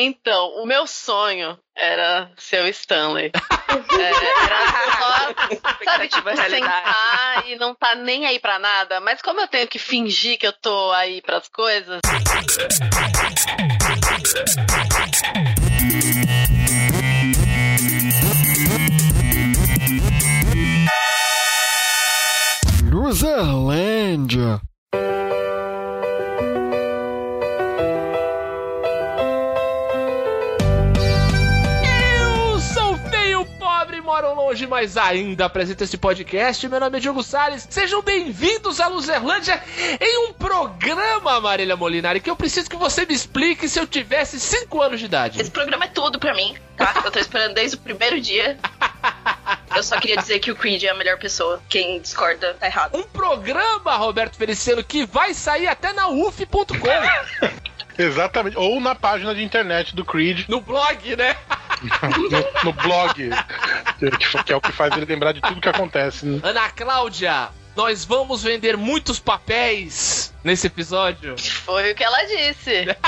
Então, o meu sonho era ser o Stanley. É, era só, sabe, tipo, sentar e não tá nem aí pra nada. Mas como eu tenho que fingir que eu tô aí pras coisas. Luzerlândia. Mas ainda apresento esse podcast. Meu nome é Diogo Salles. Sejam bem-vindos à Luzerlândia em um programa, Marília Molinari, que eu preciso que você me explique se eu tivesse 5 anos de idade. Esse programa é tudo pra mim, tá? Eu tô esperando desde o primeiro dia. Eu só queria dizer que o Creed é a melhor pessoa. Quem discorda tá errado. Um programa, Roberto Feliciano, que vai sair até na uf.com. Exatamente. Ou na página de internet do Creed, no blog, né? No, no blog, que, que é o que faz ele lembrar de tudo que acontece. né? Ana Cláudia, nós vamos vender muitos papéis nesse episódio. Foi o que ela disse.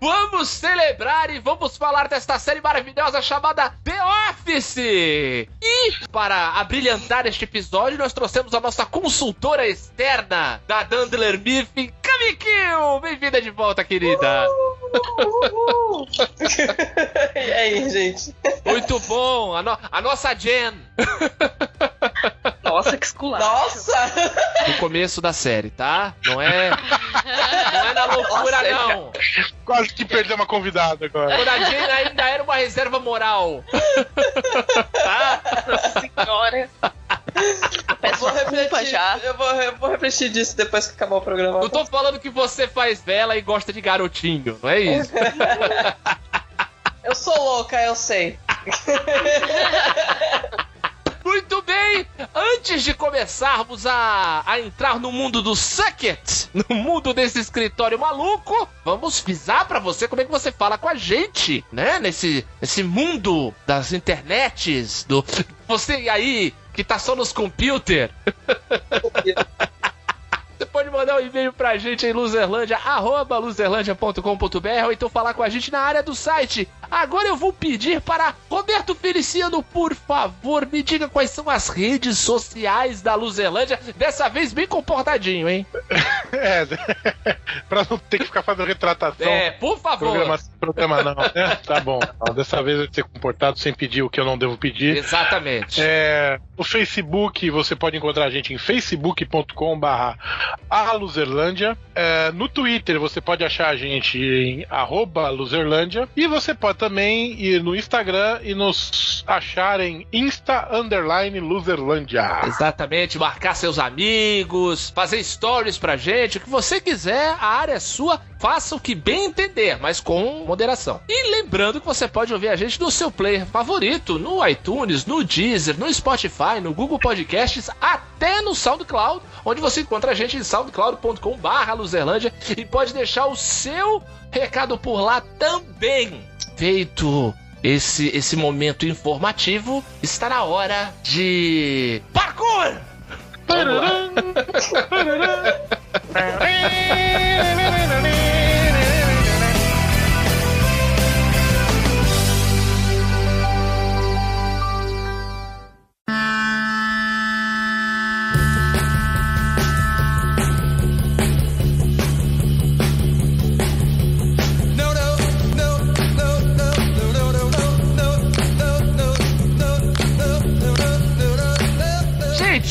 Vamos celebrar e vamos falar desta série maravilhosa chamada The Office! E para abrilhantar este episódio, nós trouxemos a nossa consultora externa da Dandler Miffin, Kamikil! Bem-vinda de volta, querida! e aí, gente? Muito bom! A, no- a nossa Jen! Nossa, que esculacho. Nossa! No começo da série, tá? Não é. Não é na loucura, Nossa, não! Quase que perdeu uma convidada agora. Quando a Jen ainda era uma reserva moral. tá? Nossa senhora. Peço Vou desculpa refletir, já. eu vou, eu vou refletir disso depois que acabar o programa. Não tô falando que você faz vela e gosta de garotinho, não é isso? Eu sou louca, eu sei. Muito bem! Antes de começarmos a, a entrar no mundo do Sucket, no mundo desse escritório maluco, vamos avisar pra você como é que você fala com a gente, né? Nesse, nesse mundo das internets, do. Você aí que tá só nos computer. Você pode mandar um e-mail pra gente em luzerlandia, arroba ou então falar com a gente na área do site. Agora eu vou pedir para Roberto Feliciano, por favor, me diga quais são as redes sociais da Luzerlândia. Dessa vez bem comportadinho, hein? É, pra não ter que ficar fazendo retratação. É, por favor. Programa, programa não. né? Tá bom. Dessa vez eu vou ser comportado sem pedir o que eu não devo pedir. Exatamente. É, no Facebook, você pode encontrar a gente em facebook.com.br aluzerlândia. É, no Twitter, você pode achar a gente em luzerlândia. E você pode também ir no Instagram e nos achar em insta underline luzerlândia. Exatamente, marcar seus amigos, fazer stories pra gente, o que você quiser, a área é sua, faça o que bem entender, mas com moderação. E lembrando que você pode ouvir a gente no seu player favorito, no iTunes, no Deezer, no Spotify, no Google Podcasts, até no SoundCloud, onde você encontra a gente soundcloud.com barra Luzerlândia e pode deixar o seu recado por lá também. Feito esse, esse momento informativo, está na hora de parkour! Vamos lá.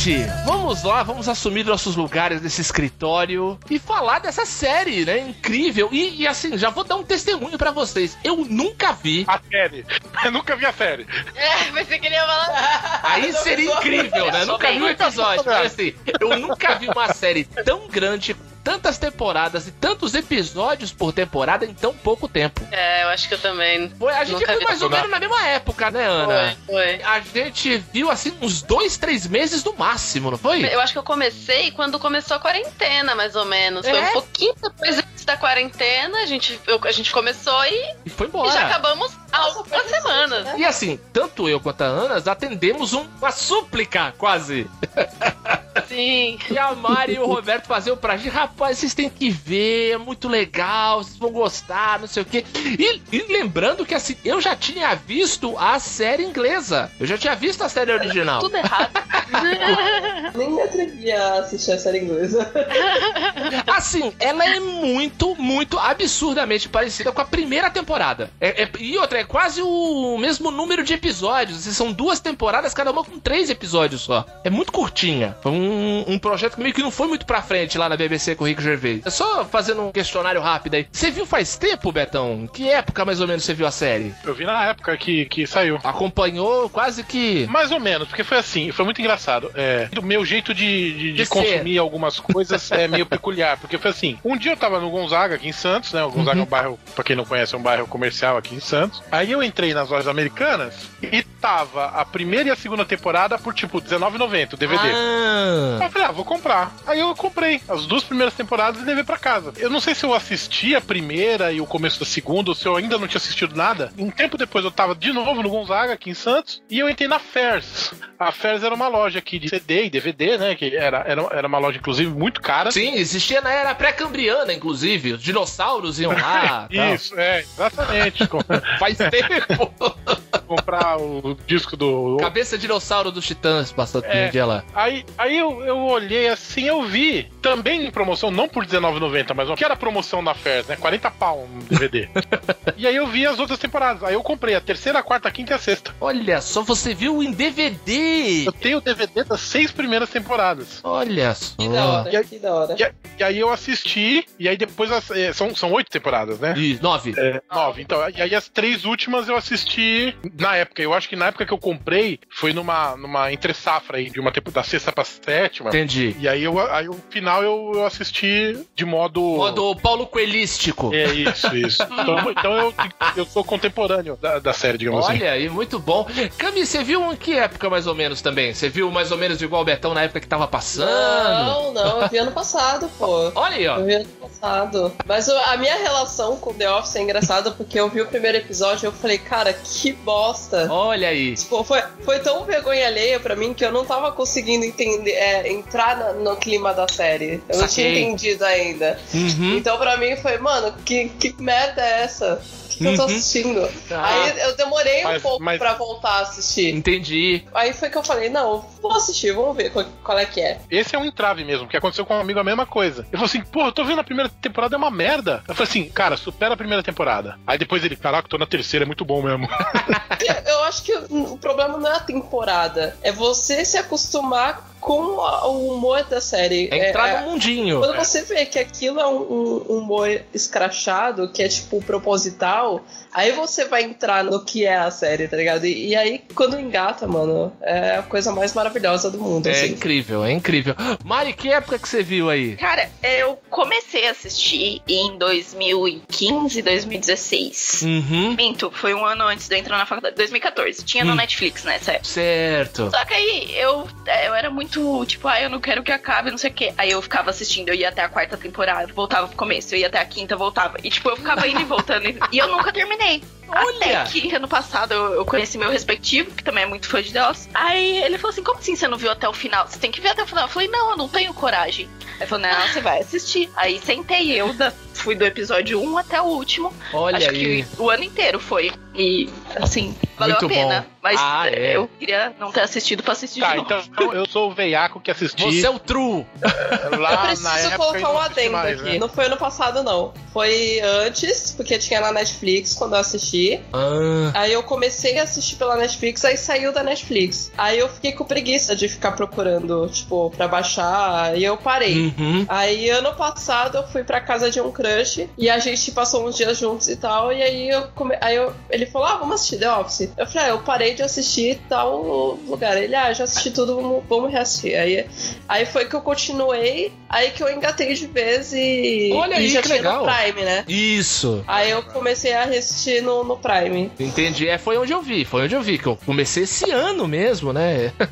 Gente, vamos lá, vamos assumir nossos lugares nesse escritório e falar dessa série, né? Incrível. E, e assim, já vou dar um testemunho pra vocês. Eu nunca vi. A série. Eu nunca vi a série. É, mas você queria falar. Aí seria incrível, né? Nunca vi um episódio. Mas assim, eu nunca vi uma série tão grande, tantas temporadas e tantos episódios por temporada em tão pouco tempo. É, eu acho que eu também. Foi, a gente vi. mais ou menos na mesma época, né, Ana? Foi, foi. A gente viu assim uns dois, três meses no máximo, não foi? Eu acho que eu comecei quando começou a quarentena, mais ou menos. Foi É? um pouquinho depois antes da quarentena, a gente, eu- a gente começou e, E foi e embora. já acabamos há algumas semanas. E assim, tanto eu quanto a Ana atendemos um- uma súplica, quase. Sim. E a Mari e o Roberto faziam pra gente, rapaz, vocês têm que ver, é muito legal, vocês vão gostar, não sei o quê. E, e lembrando que assim, eu já tinha visto a série inglesa. Eu já tinha visto a série original. Tudo errado. Nem me atrevi a assistir a série inglesa. Assim, ela é muito, muito absurdamente parecida com a primeira temporada. É- é- e outra, é quase o mesmo número de episódios. Assim, são duas temporadas, cada uma com três episódios só. É muito curtinha. Foi um, um projeto que meio que não foi muito pra frente lá na BBC com o Rick Gervais. É só fazendo um questionário rápido aí. Você viu faz tempo, Betão? Que época mais ou menos você viu a série? Eu vi na época que, que saiu. Acompanhou quase que. Mais ou menos, porque foi assim, foi muito engraçado. É, o meu jeito de, de, de consumir algumas coisas é meio peculiar, porque foi assim, um dia eu tava no Gonzaga, aqui em Santos, né? O Gonzaga é um bairro, pra quem não conhece, é um bairro comercial aqui em Santos. Aí eu entrei nas lojas americanas e tava a primeira e a segunda temporada por tipo R$19,90 o DVD. Ah, Aí eu falei, ah, vou comprar. Aí eu comprei as duas primeiras temporadas e levei pra casa. Eu não sei se eu assisti a primeira e o começo da segunda, ou se eu ainda não tinha assistido nada. Um tempo depois eu tava de novo no Gonzaga, aqui em Santos, e eu entrei na Fairs. A Fairs era uma loja aqui de CD e DVD, né? Que era, era, era uma loja, inclusive, muito cara. sim, existia na era pré-cambriana, inclusive. Os dinossauros iam lá. Isso, é, exatamente. Faz tempo. comprar o disco do. Cabeça dinossauro dos Titãs passando É. um dia lá. Aí, aí eu, eu olhei assim, eu vi, também em promoção, não por R$19,90, mas que era promoção da Fairs, né? 40 pau um DVD. e aí eu vi as outras temporadas. Aí eu comprei a terceira, a quarta, a quinta e a sexta. Olha só, você viu em DVD. Eu tenho o DVD das seis primeiras temporadas. Olha só. Que da hora, que da hora. E, e aí eu assisti, e aí depois as- é, são, são oito temporadas, né? Ih, nove. É, nove. Então, e aí as três últimas eu assisti na época. Eu acho que na época que eu comprei foi numa, numa entre safra aí, de uma da sexta pra sétima. Entendi. E aí, eu, aí o final eu, eu assisti de modo. Modo Paulo Coelístico. É isso, isso. Então, então eu, eu sou contemporâneo da, da série, digamos assim. Olha aí, muito bom. Cami, você viu em que época mais ou menos também? Você viu mais ou menos igual o Betão na época que tava passando? Não, não, eu vi ano passado, pô. Olha aí, ó. Eu vi ano passado. Mas a minha relação com The Office é engraçada porque eu vi o primeiro episódio e eu falei, cara, que bosta. Olha aí. Tipo, foi, foi tão vergonha alheia pra mim que eu não tava conseguindo entender, é, entrar na- no clima da série. Eu não tinha Saquei. entendido ainda. Uhum. Então pra mim foi, mano, que, que merda é essa? Que, que eu tô Uhum. assistindo? Ah. Aí eu demorei um Mas- pouco mas- pra voltar a assistir. Entendi. Aí foi que eu falei, não, vou assistir, vamos ver qual, qual é que é. Esse é um entrave mesmo, que aconteceu com um amigo a mesma coisa. Ele falou assim, porra, eu tô vendo a primeira temporada, é uma merda. Eu falei assim, cara, supera a primeira temporada. Aí depois ele, caraca, tô na terceira, é muito bom mesmo. Eu acho que o problema não é a temporada, é você se acostumar com o humor da série. É entrar É- no mundinho. Quando você vê que aquilo é um, um- um humor escrachado, que é tipo proposital, aí você vai entrar no que é a série, tá ligado? E, e aí, quando engata, mano, é a coisa mais maravilhosa do mundo, É assim. incrível, é incrível. Mari, que época que você viu aí? Cara, eu comecei a assistir em 2015, 2016. Uhum. Minto, foi um ano antes de eu entrar na faculdade, 2014. Tinha no Hum. Netflix nessa época. Certo. Só que aí eu, é, eu era muito, tipo, ah, eu não quero que acabe, não sei o quê. Aí eu ficava assistindo, eu ia até a quarta temporada, voltava pro começo, eu ia até a quinta, voltava. E tipo, eu ficava indo e voltando. e eu nunca terminei. Olha! Até que ano passado eu, conheci meu respectivo, que também é muito fã de The Office. Aí ele falou assim: como assim você não viu até o final? Você tem que ver até o final. Eu falei, não, eu não tenho coragem. Aí ele falou, não, você vai assistir. Aí sentei eu, da- fui do episódio 1 até o último. Olha Acho aí. que o ano inteiro foi. E assim, valeu Muito a pena. bom. Mas Ah, é. eu queria não ter assistido pra assistir tá, de novo. então eu sou o veiaco que assisti Você é o true. lá Eu na preciso colocar um adendo mais, aqui. né? Não foi ano passado, não. Foi antes, porque tinha na Netflix quando eu assisti. Ah, Aí eu comecei a assistir pela Netflix, aí saiu da Netflix. Aí eu fiquei com preguiça de ficar procurando, tipo, pra baixar, e eu parei. uhum. Aí ano passado eu fui pra casa de um crush e a gente passou uns dias juntos e tal. E aí eu come... aí eu... ele falou: Ah, vamos assistir The Office. Eu falei, ah, eu parei de assistir tal lugar. Ele, ah, já assisti tudo, vamos, vamos reassistir. Aí, aí foi que eu continuei, aí que eu engatei de vez e. Olha e aí, já que tinha legal. no Prime, né? Isso. Aí eu comecei a assistir no, no Prime. Entendi. É, foi onde eu vi, foi onde eu vi, que eu comecei esse ano mesmo, né?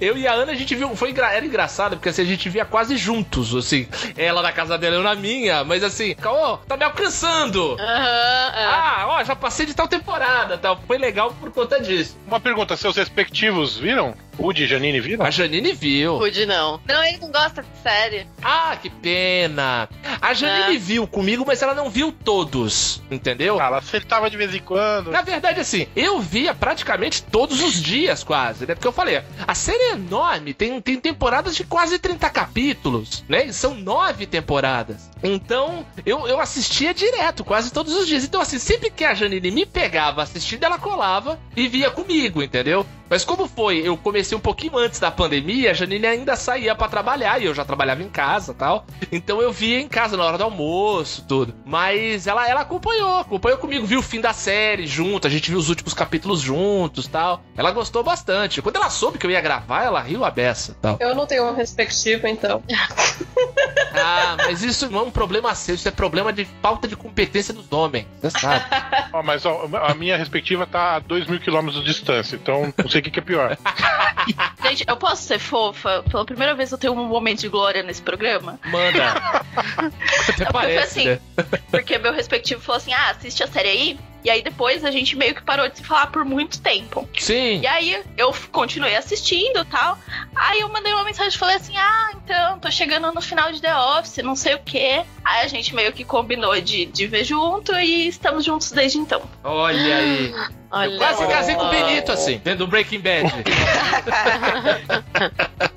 Eu e a Ana, a gente viu, foi era engraçado, porque assim, a gente via quase juntos, assim, ela na casa dela, eu na minha, mas assim, ó, tá me alcançando! Aham, é. Ah, ó, já passei de tal temporada, tal. Foi legal por conta disso. Uma pergunta, seus respectivos viram? Rude e Janine viram? A Janine viu. Rude não. Não, ele não gosta de série. Ah, que pena. A Janine É. viu comigo, mas ela não viu todos, entendeu? Ah, ela acertava de vez em quando. Na verdade, assim, eu via praticamente todos os dias, quase, né? Porque eu falei, a série é enorme, tem, tem temporadas de quase 30 capítulos, né? E são nove temporadas. Então, eu, eu assistia direto, quase todos os dias. Então, assim, sempre que a Janine me pegava assistindo, ela colava e via comigo, entendeu? Mas como foi? Eu comecei um pouquinho antes da pandemia, a Janine ainda saía pra trabalhar e eu já trabalhava em casa tal. Então eu via em casa na hora do almoço, tudo. Mas ela, ela acompanhou, acompanhou comigo, viu o fim da série junto, a gente viu os últimos capítulos juntos tal. Ela gostou bastante. Quando ela soube que eu ia gravar, ela riu a beça tal. Eu não tenho uma perspectiva, então. Ah, mas isso não é um problema seu, isso é problema de falta de competência dos homens. Você sabe. Ó, mas ó, a minha respectiva tá a 2 mil quilômetros de distância, então não sei o que, que é pior. Gente, eu posso ser fofa? Pela primeira vez eu tenho um momento de glória nesse programa. Manda. Até parece, assim, né? Porque meu respectivo falou assim: ah, assiste a série aí. E aí depois a gente meio que parou de se falar por muito tempo. Sim. E aí eu continuei assistindo e tal. Aí eu mandei uma mensagem e falei assim: ah, então, tô chegando no final de The Office, não sei o quê. Aí a gente meio que combinou de, de ver junto e estamos juntos desde então. Olha aí. Olha Eu quase casei com o Benito, assim, dentro do Breaking Bad.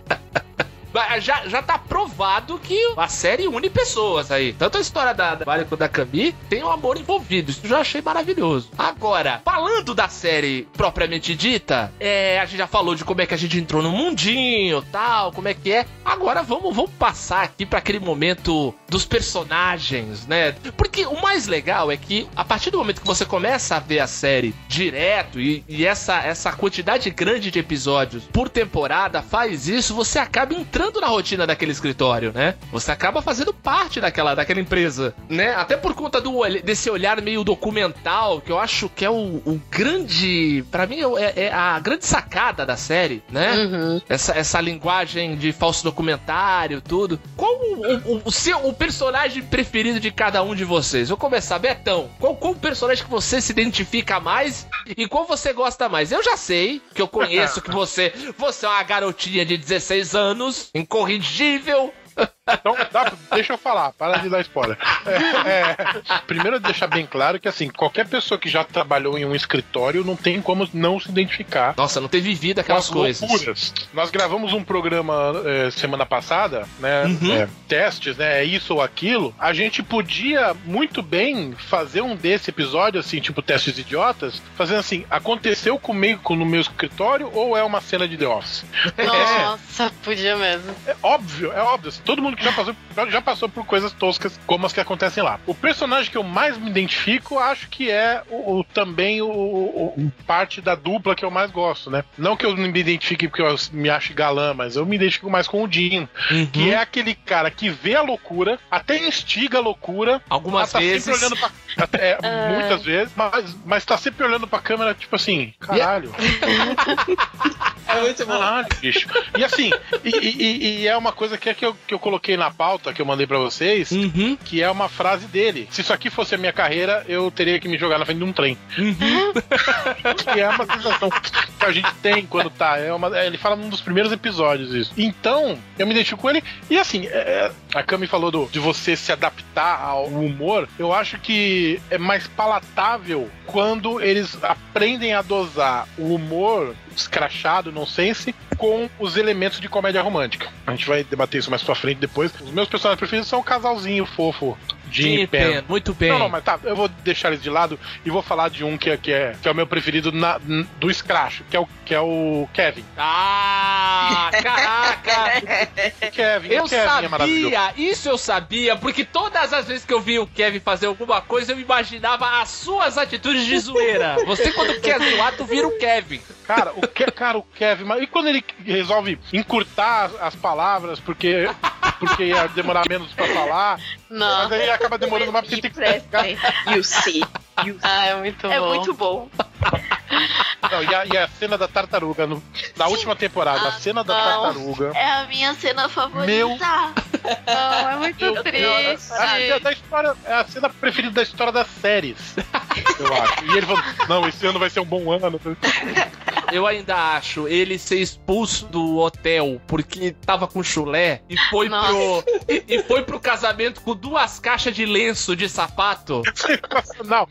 Já, já tá provado que a série une pessoas aí. Tanto a história da, Vale quanto da Cami tem um amor envolvido. Isso eu já achei maravilhoso. Agora, falando da série propriamente dita, é, a gente já falou de como é que a gente entrou no mundinho tal, como é que é. Agora vamos, vamos passar aqui pra aquele momento dos personagens, né? Porque o mais legal é que a partir do momento que você começa a ver a série direto e, e essa, essa quantidade grande de episódios por temporada faz isso, você acaba entrando na rotina daquele escritório, né? Você acaba fazendo parte daquela, daquela empresa, né? Até por conta do, desse olhar meio documental, que eu acho que é o, o grande. Pra mim, é, é a grande sacada da série, né? Uhum. essa, essa linguagem de falso documentário, tudo. Qual o, o- o seu o personagem preferido de cada um de vocês? Vou começar, Betão. Qual, qual o personagem que você se identifica mais e qual você gosta mais? Eu já sei que eu conheço que você você é uma garotinha de 16 anos, incorrigível. Então, dá- deixa eu falar, para de dar spoiler. É, é, primeiro, deixar bem claro que, assim, qualquer pessoa que já trabalhou em um escritório não tem como não se identificar Nossa, não ter vivido aquelas as coisas. loucuras. Nós gravamos um programa é, semana passada, né? Uhum. é, testes, né? É isso ou aquilo. A gente podia muito bem fazer um desse episódio, assim, tipo testes idiotas, fazendo assim: aconteceu comigo no meu escritório ou é uma cena de The Office? Nossa, podia mesmo. É óbvio, é óbvio. assim, Todo mundo que já passou, já passou por coisas toscas como as que acontecem lá. O personagem que eu mais me identifico, acho que é o, o- também o, o- o- parte da dupla que eu mais gosto, né? Não que eu não me identifique porque eu me acho galã, mas eu me identifico mais com o Dean, Uhum. que é aquele cara que vê a loucura, até instiga a loucura, Algumas mas tá vezes. sempre olhando pra. até- é, muitas vezes, mas, mas tá sempre olhando pra câmera, tipo assim, caralho. É muito bom. Caralho, bicho. E assim, e, e- e- e é uma coisa que, é que, eu, que eu coloquei na pauta, que eu mandei pra vocês, Uhum. que é uma frase dele. Se isso aqui fosse a minha carreira, eu teria que me jogar na frente de um trem. Uhum. que é uma sensação que a gente tem quando tá. É uma, é, ele fala num dos primeiros episódios isso. Então, eu me identifico com ele. E assim, é, a Cami falou do, de você se adaptar ao humor. Eu acho que é mais palatável quando eles aprendem a dosar o humor escrachado, nonsense, com os elementos de comédia romântica. A gente vai debater isso mais pra frente depois. Os meus personagens preferidos são o casalzinho fofo. Jim e Pen. Muito bem. Não, não, mas tá, eu vou deixar eles de lado e vou falar de um que é, que é, que é o meu preferido na- do Scratch, que é o, que é o Kevin. Ah, caraca! Kevin, Eu o Kevin é maravilhoso. sabia, isso eu sabia, porque todas as vezes que eu vi o Kevin fazer alguma coisa, eu imaginava as suas atitudes de zoeira. Você, quando quer zoar, tu vira o Kevin. Cara, o, Ke- cara, o Kevin, mas e quando ele resolve encurtar as, as palavras porque, porque ia demorar menos pra falar, Não. mas aí acaba demorando mais porque tem que pegar. You see. You see. Ah, é muito É bom. muito bom. Não, e, a, e a cena da tartaruga no- na última temporada, a cena da não. tartaruga. É a minha cena favorita. Meu- Não, é muito Eu- triste. a- a- da história, é a cena preferida da história das séries, eu acho. E ele falou: Não, esse ano vai ser um bom ano. eu ainda acho ele ser expulso do hotel porque tava com chulé e foi Nossa. pro. E, e foi pro casamento com duas caixas de lenço de sapato. Sensacional.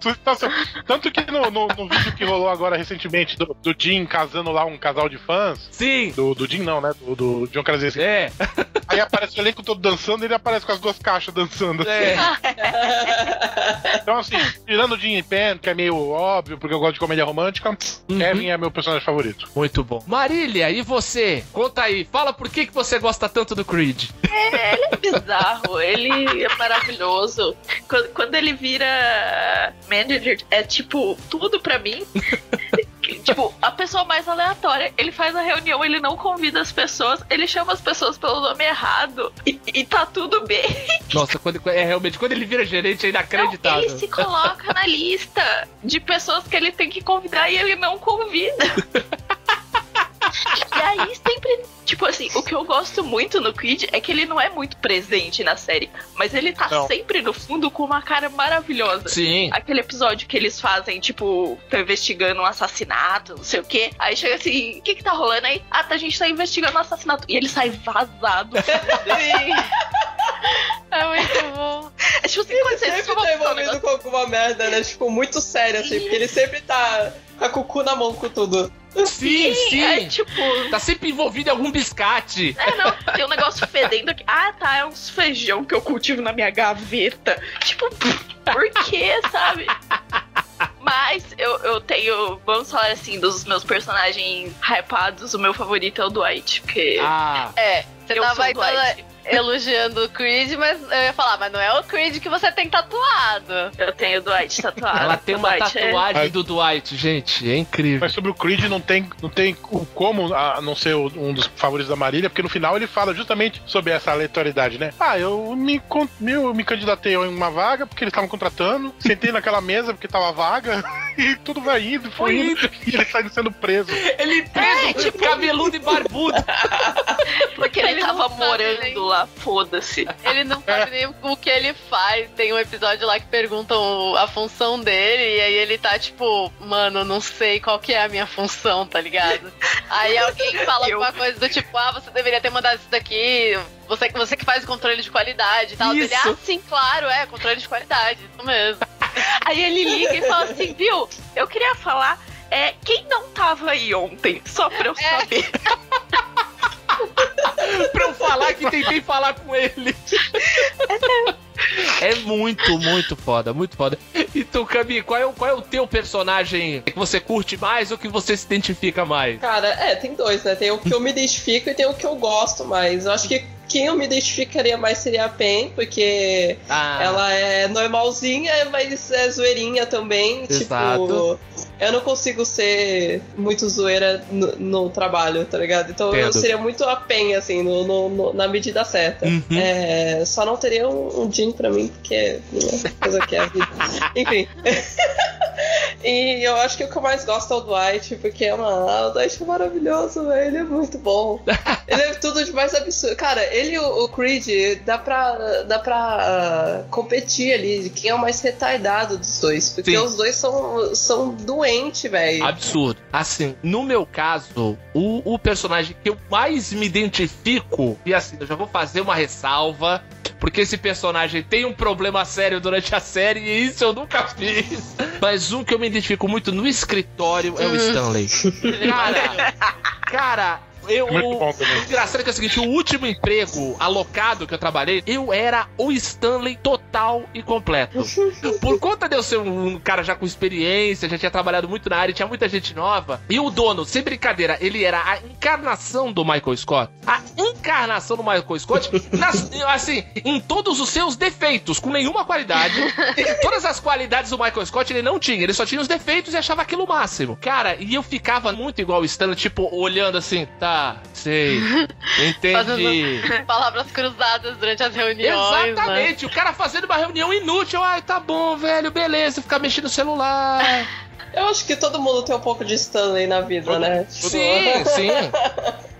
Sensacional. Tanto que no, no- no vídeo que rolou agora recentemente do, do Jim casando lá um casal de fãs. Sim. Do, do Jim não, né? Do, do John Krasinski. É, Aí aparece o elenco todo dançando e ele aparece com as duas caixas dançando. é. Então, assim, tirando o Jim e Pen, que é meio óbvio, porque eu gosto de comédia romântica, Uhum. Kevin é meu personagem favorito. Muito bom. Marília, e você? Conta aí, fala por que, que você gosta tanto do Creed. É, ele é bizarro, ele é maravilhoso. Quando, quando ele vira manager, é tipo tudo pra mim. Tipo, a pessoa mais aleatória. Ele faz a reunião, ele não convida as pessoas, ele chama as pessoas pelo nome errado. E, e tá tudo bem. Nossa, quando, é realmente, quando ele vira gerente é Não, inacreditável. ele se coloca na lista de pessoas que ele tem que convidar e ele não convida. E aí sempre, tipo assim, o que eu gosto muito no Creed é que ele não é muito presente na série, mas ele tá Não. sempre no fundo com uma cara maravilhosa. Sim. Aquele episódio que eles fazem, tipo, tá investigando um assassinato, não sei o quê. Aí chega assim, o que que tá rolando aí? Ah, tá, a gente tá investigando um assassinato. E ele sai vazado. Sim. É muito bom. é tipo assim, quando Ele você sempre tá envolvido com alguma merda, né? Tipo, muito sério, assim, porque ele sempre tá com a cucu na mão com tudo. Sim, sim. É tipo, Tá sempre envolvido em algum biscate. É, não, tem um negócio fedendo aqui. Ah, tá, é uns feijão que eu cultivo na minha gaveta. Tipo, por quê, sabe? Mas eu, eu tenho. Vamos falar assim, dos meus personagens hypados, o meu favorito é o Dwight. Porque. Ah, É, você Eu tava sou aí Dwight. toda elogiando o Creed, mas eu ia falar, mas não é o Creed que você tem tatuado. Eu tenho o Dwight tatuado. ela tem uma Dwight é- tatuagem Mas- do Dwight, gente. É incrível. Mas sobre o Creed não tem, não tem o como a não ser um dos favoritos da Marília, porque no final ele fala justamente sobre essa aleatoriedade, né? Ah, eu me, eu me candidatei a uma vaga porque eles estavam contratando, sentei naquela mesa porque tava vaga, e tudo vai indo, foi indo, e ele sai sendo preso. Ele preso, tipo, cabeludo e barbudo. Porque ele, Ele tava morando nem- lá, foda-se. Ele não sabe nem o que ele faz. Tem um episódio lá que perguntam a função dele, e aí ele tá tipo, mano, não sei qual que é a minha função, tá ligado? Aí alguém fala Eu- alguma coisa do tipo, ah, você deveria ter mandado isso daqui, você, você que faz o controle de qualidade e tal. Ele, Isso. ah, sim, claro, é, controle de qualidade, isso mesmo. Aí ele liga e fala assim, viu? Eu queria falar. É, quem não tava aí ontem? Só pra eu saber. pra eu falar que tentei falar com ele. É muito, muito foda, muito foda. Então, Cami, qual é, o- qual é o teu personagem que você curte mais ou que você se identifica mais? Cara, é, tem dois, né? Tem o que eu me identifico e tem o que eu gosto mais. Eu acho que quem eu me identificaria mais seria a Pen, porque Ah, ela é normalzinha, mas é zoeirinha também. Exato. Tipo, eu não consigo ser muito zoeira no, no trabalho, tá ligado? Então eu Entendo. seria muito a Pen, assim, no, no- no- na medida certa. Uhum. É, só não teria um, um Jim pra mim, porque né, coisa que é a vida. Enfim. e eu acho que o que eu mais gosto é o Dwight, porque é uma, ah, o Dwight é maravilhoso, velho. Ele é muito bom. Ele é tudo de mais absurdo. Cara, ele e o, o Creed dá pra, dá pra ah, competir ali de quem é o mais retardado dos dois. Porque Sim. os dois são, são doentes, velho. Absurdo. Assim, no meu caso, o, o personagem que eu mais me identifico, e assim, eu já vou fazer uma ressalva, porque esse personagem tem um problema sério durante a série, e isso eu nunca fiz. Mas um que eu me identifico muito no escritório é o Stanley. Cara, cara, eu. Muito bom O engraçado é que é o seguinte: o último emprego alocado que eu trabalhei, eu era o Stanley total e completo. Por conta de eu ser um cara já com experiência, já tinha trabalhado muito na área, tinha muita gente nova. E o dono, sem brincadeira, ele era a encarnação do Michael Scott. A encarnação do Michael Scott, nas- assim, em todos os seus defeitos, com nenhuma qualidade. Todas as qualidades do Michael Scott ele não tinha, ele só tinha os defeitos e achava aquilo o máximo. Cara, e eu ficava muito igual o Stanley, tipo, olhando assim, tá, sei, entendi. Palavras cruzadas durante as reuniões. Né? Exatamente, o cara fazendo uma reunião inútil. Ai, tá bom, velho, beleza, ficar mexendo no celular. Eu acho que todo mundo tem um pouco de Stanley na vida, né? Tipo, Sim, sim.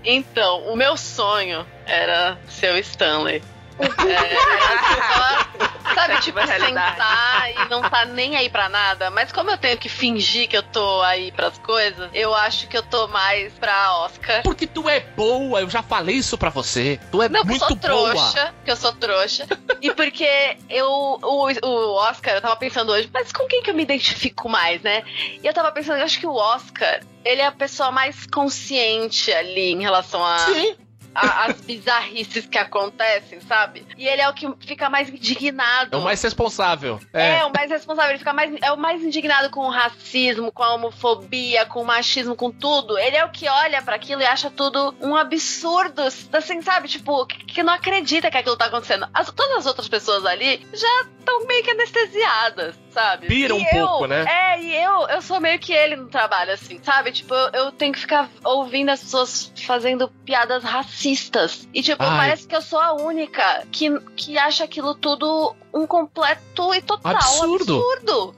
Então, o meu sonho era ser o Stanley. É, Sabe, tipo, sentar e não tá nem aí pra nada. Mas como eu tenho que fingir que eu tô aí pras coisas, eu acho que eu tô mais pra Oscar. Porque tu é boa, eu já falei isso pra você. Tu é Não, muito eu sou boa. trouxa, que eu sou trouxa. e porque eu, o, o Oscar, eu tava pensando hoje, mas com quem que eu me identifico mais, né? E eu tava pensando, eu acho que o Oscar, ele é a pessoa mais consciente ali em relação a. Sim. A- as bizarrices que acontecem, sabe? E ele é o que fica mais indignado. É o mais responsável. É, o mais responsável, ele fica mais, é o mais indignado com o racismo, com a homofobia, com o machismo, com tudo. Ele é o que olha pra aquilo e acha tudo um absurdo, assim, sabe? Tipo, que, que não acredita que aquilo tá acontecendo. As- todas as outras pessoas ali já estão meio que anestesiadas, sabe? Pira E um eu- pouco, né? É, e eu, eu sou meio que ele no trabalho, assim, sabe? Tipo, eu, eu tenho que ficar ouvindo as pessoas fazendo piadas racistas. E, tipo, Ai. parece que eu sou a única que, que acha aquilo tudo um completo e total Absurdo. absurdo.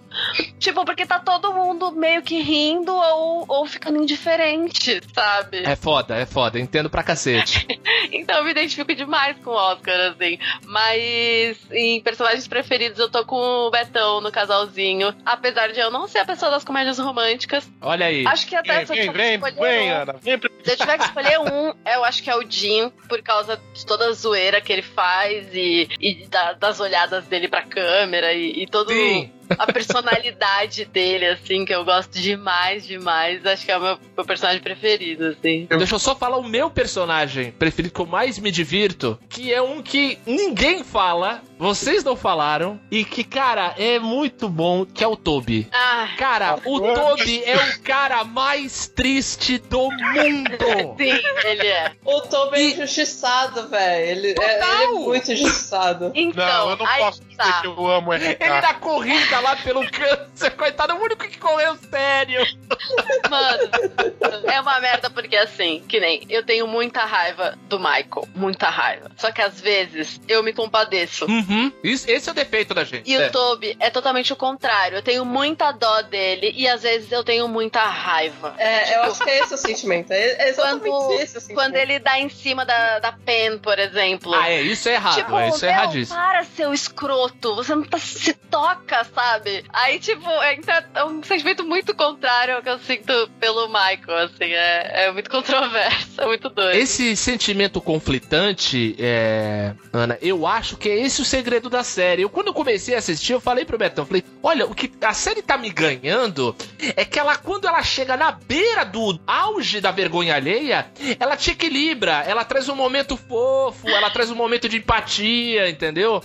Tipo, porque tá todo mundo meio que rindo ou, ou ficando indiferente, sabe? É foda, é foda. Entendo pra cacete. Então eu me identifico demais com o Oscar, assim. Mas em personagens preferidos eu tô com o Betão no casalzinho. Apesar de eu não ser a pessoa das comédias românticas. Olha aí. Acho que até Vem, se eu vem, tiver que vem, escolher vem, um, Ana. Vem pra... se eu tiver que escolher um, eu acho que é o Jim, por causa de toda a zoeira que ele faz e, e da- das olhadas dele pra câmera e, e todo Sim. A personalidade dele, assim, que eu gosto demais, demais. Acho que é o meu, meu personagem preferido, assim. Deixa eu só falar o meu personagem preferido que eu mais me divirto, que é um que ninguém fala, vocês não falaram, e que, cara, é muito bom, que é o Toby. Ah, Cara, o Toby é o cara mais triste do mundo. sim, ele é. O Toby é E- injustiçado, velho. Ele, é, ele é muito injustiçado. Então, Não, eu não aí posso dizer tá. que eu amo Ele RK. na corrida lá pelo câncer, coitado, é o único que correu sério. Mano, é uma merda porque assim, que nem eu tenho muita raiva do Michael, muita raiva. Só que às vezes eu me compadeço. Uhum. Isso, esse é o defeito da gente. E é. o Toby é totalmente o contrário. Eu tenho muita dó dele e às vezes eu tenho muita raiva. É, eu acho que é esse o sentimento. É, exatamente Quando- esse o sentimento. Quando ele dá em cima da, da Pen, por exemplo. Ah, é, isso é errado, Tipo, é, isso é erradíssimo. para, seu escroto. Você não tá, se toca, sabe? Aí, tipo, é, então, é um sentimento muito contrário ao que eu sinto pelo Michael, assim. É, é muito controverso, é muito doido. Esse sentimento conflitante, é, Ana, eu acho que é esse o segredo da série. Eu, quando eu comecei a assistir, eu falei pro Betão, falei, olha, o que a série tá me ganhando é que ela, quando ela chega na beira do auge da vergonha alheia, ela te equilibra, ela traz um momento fofo, ela traz um momento de empatia, entendeu?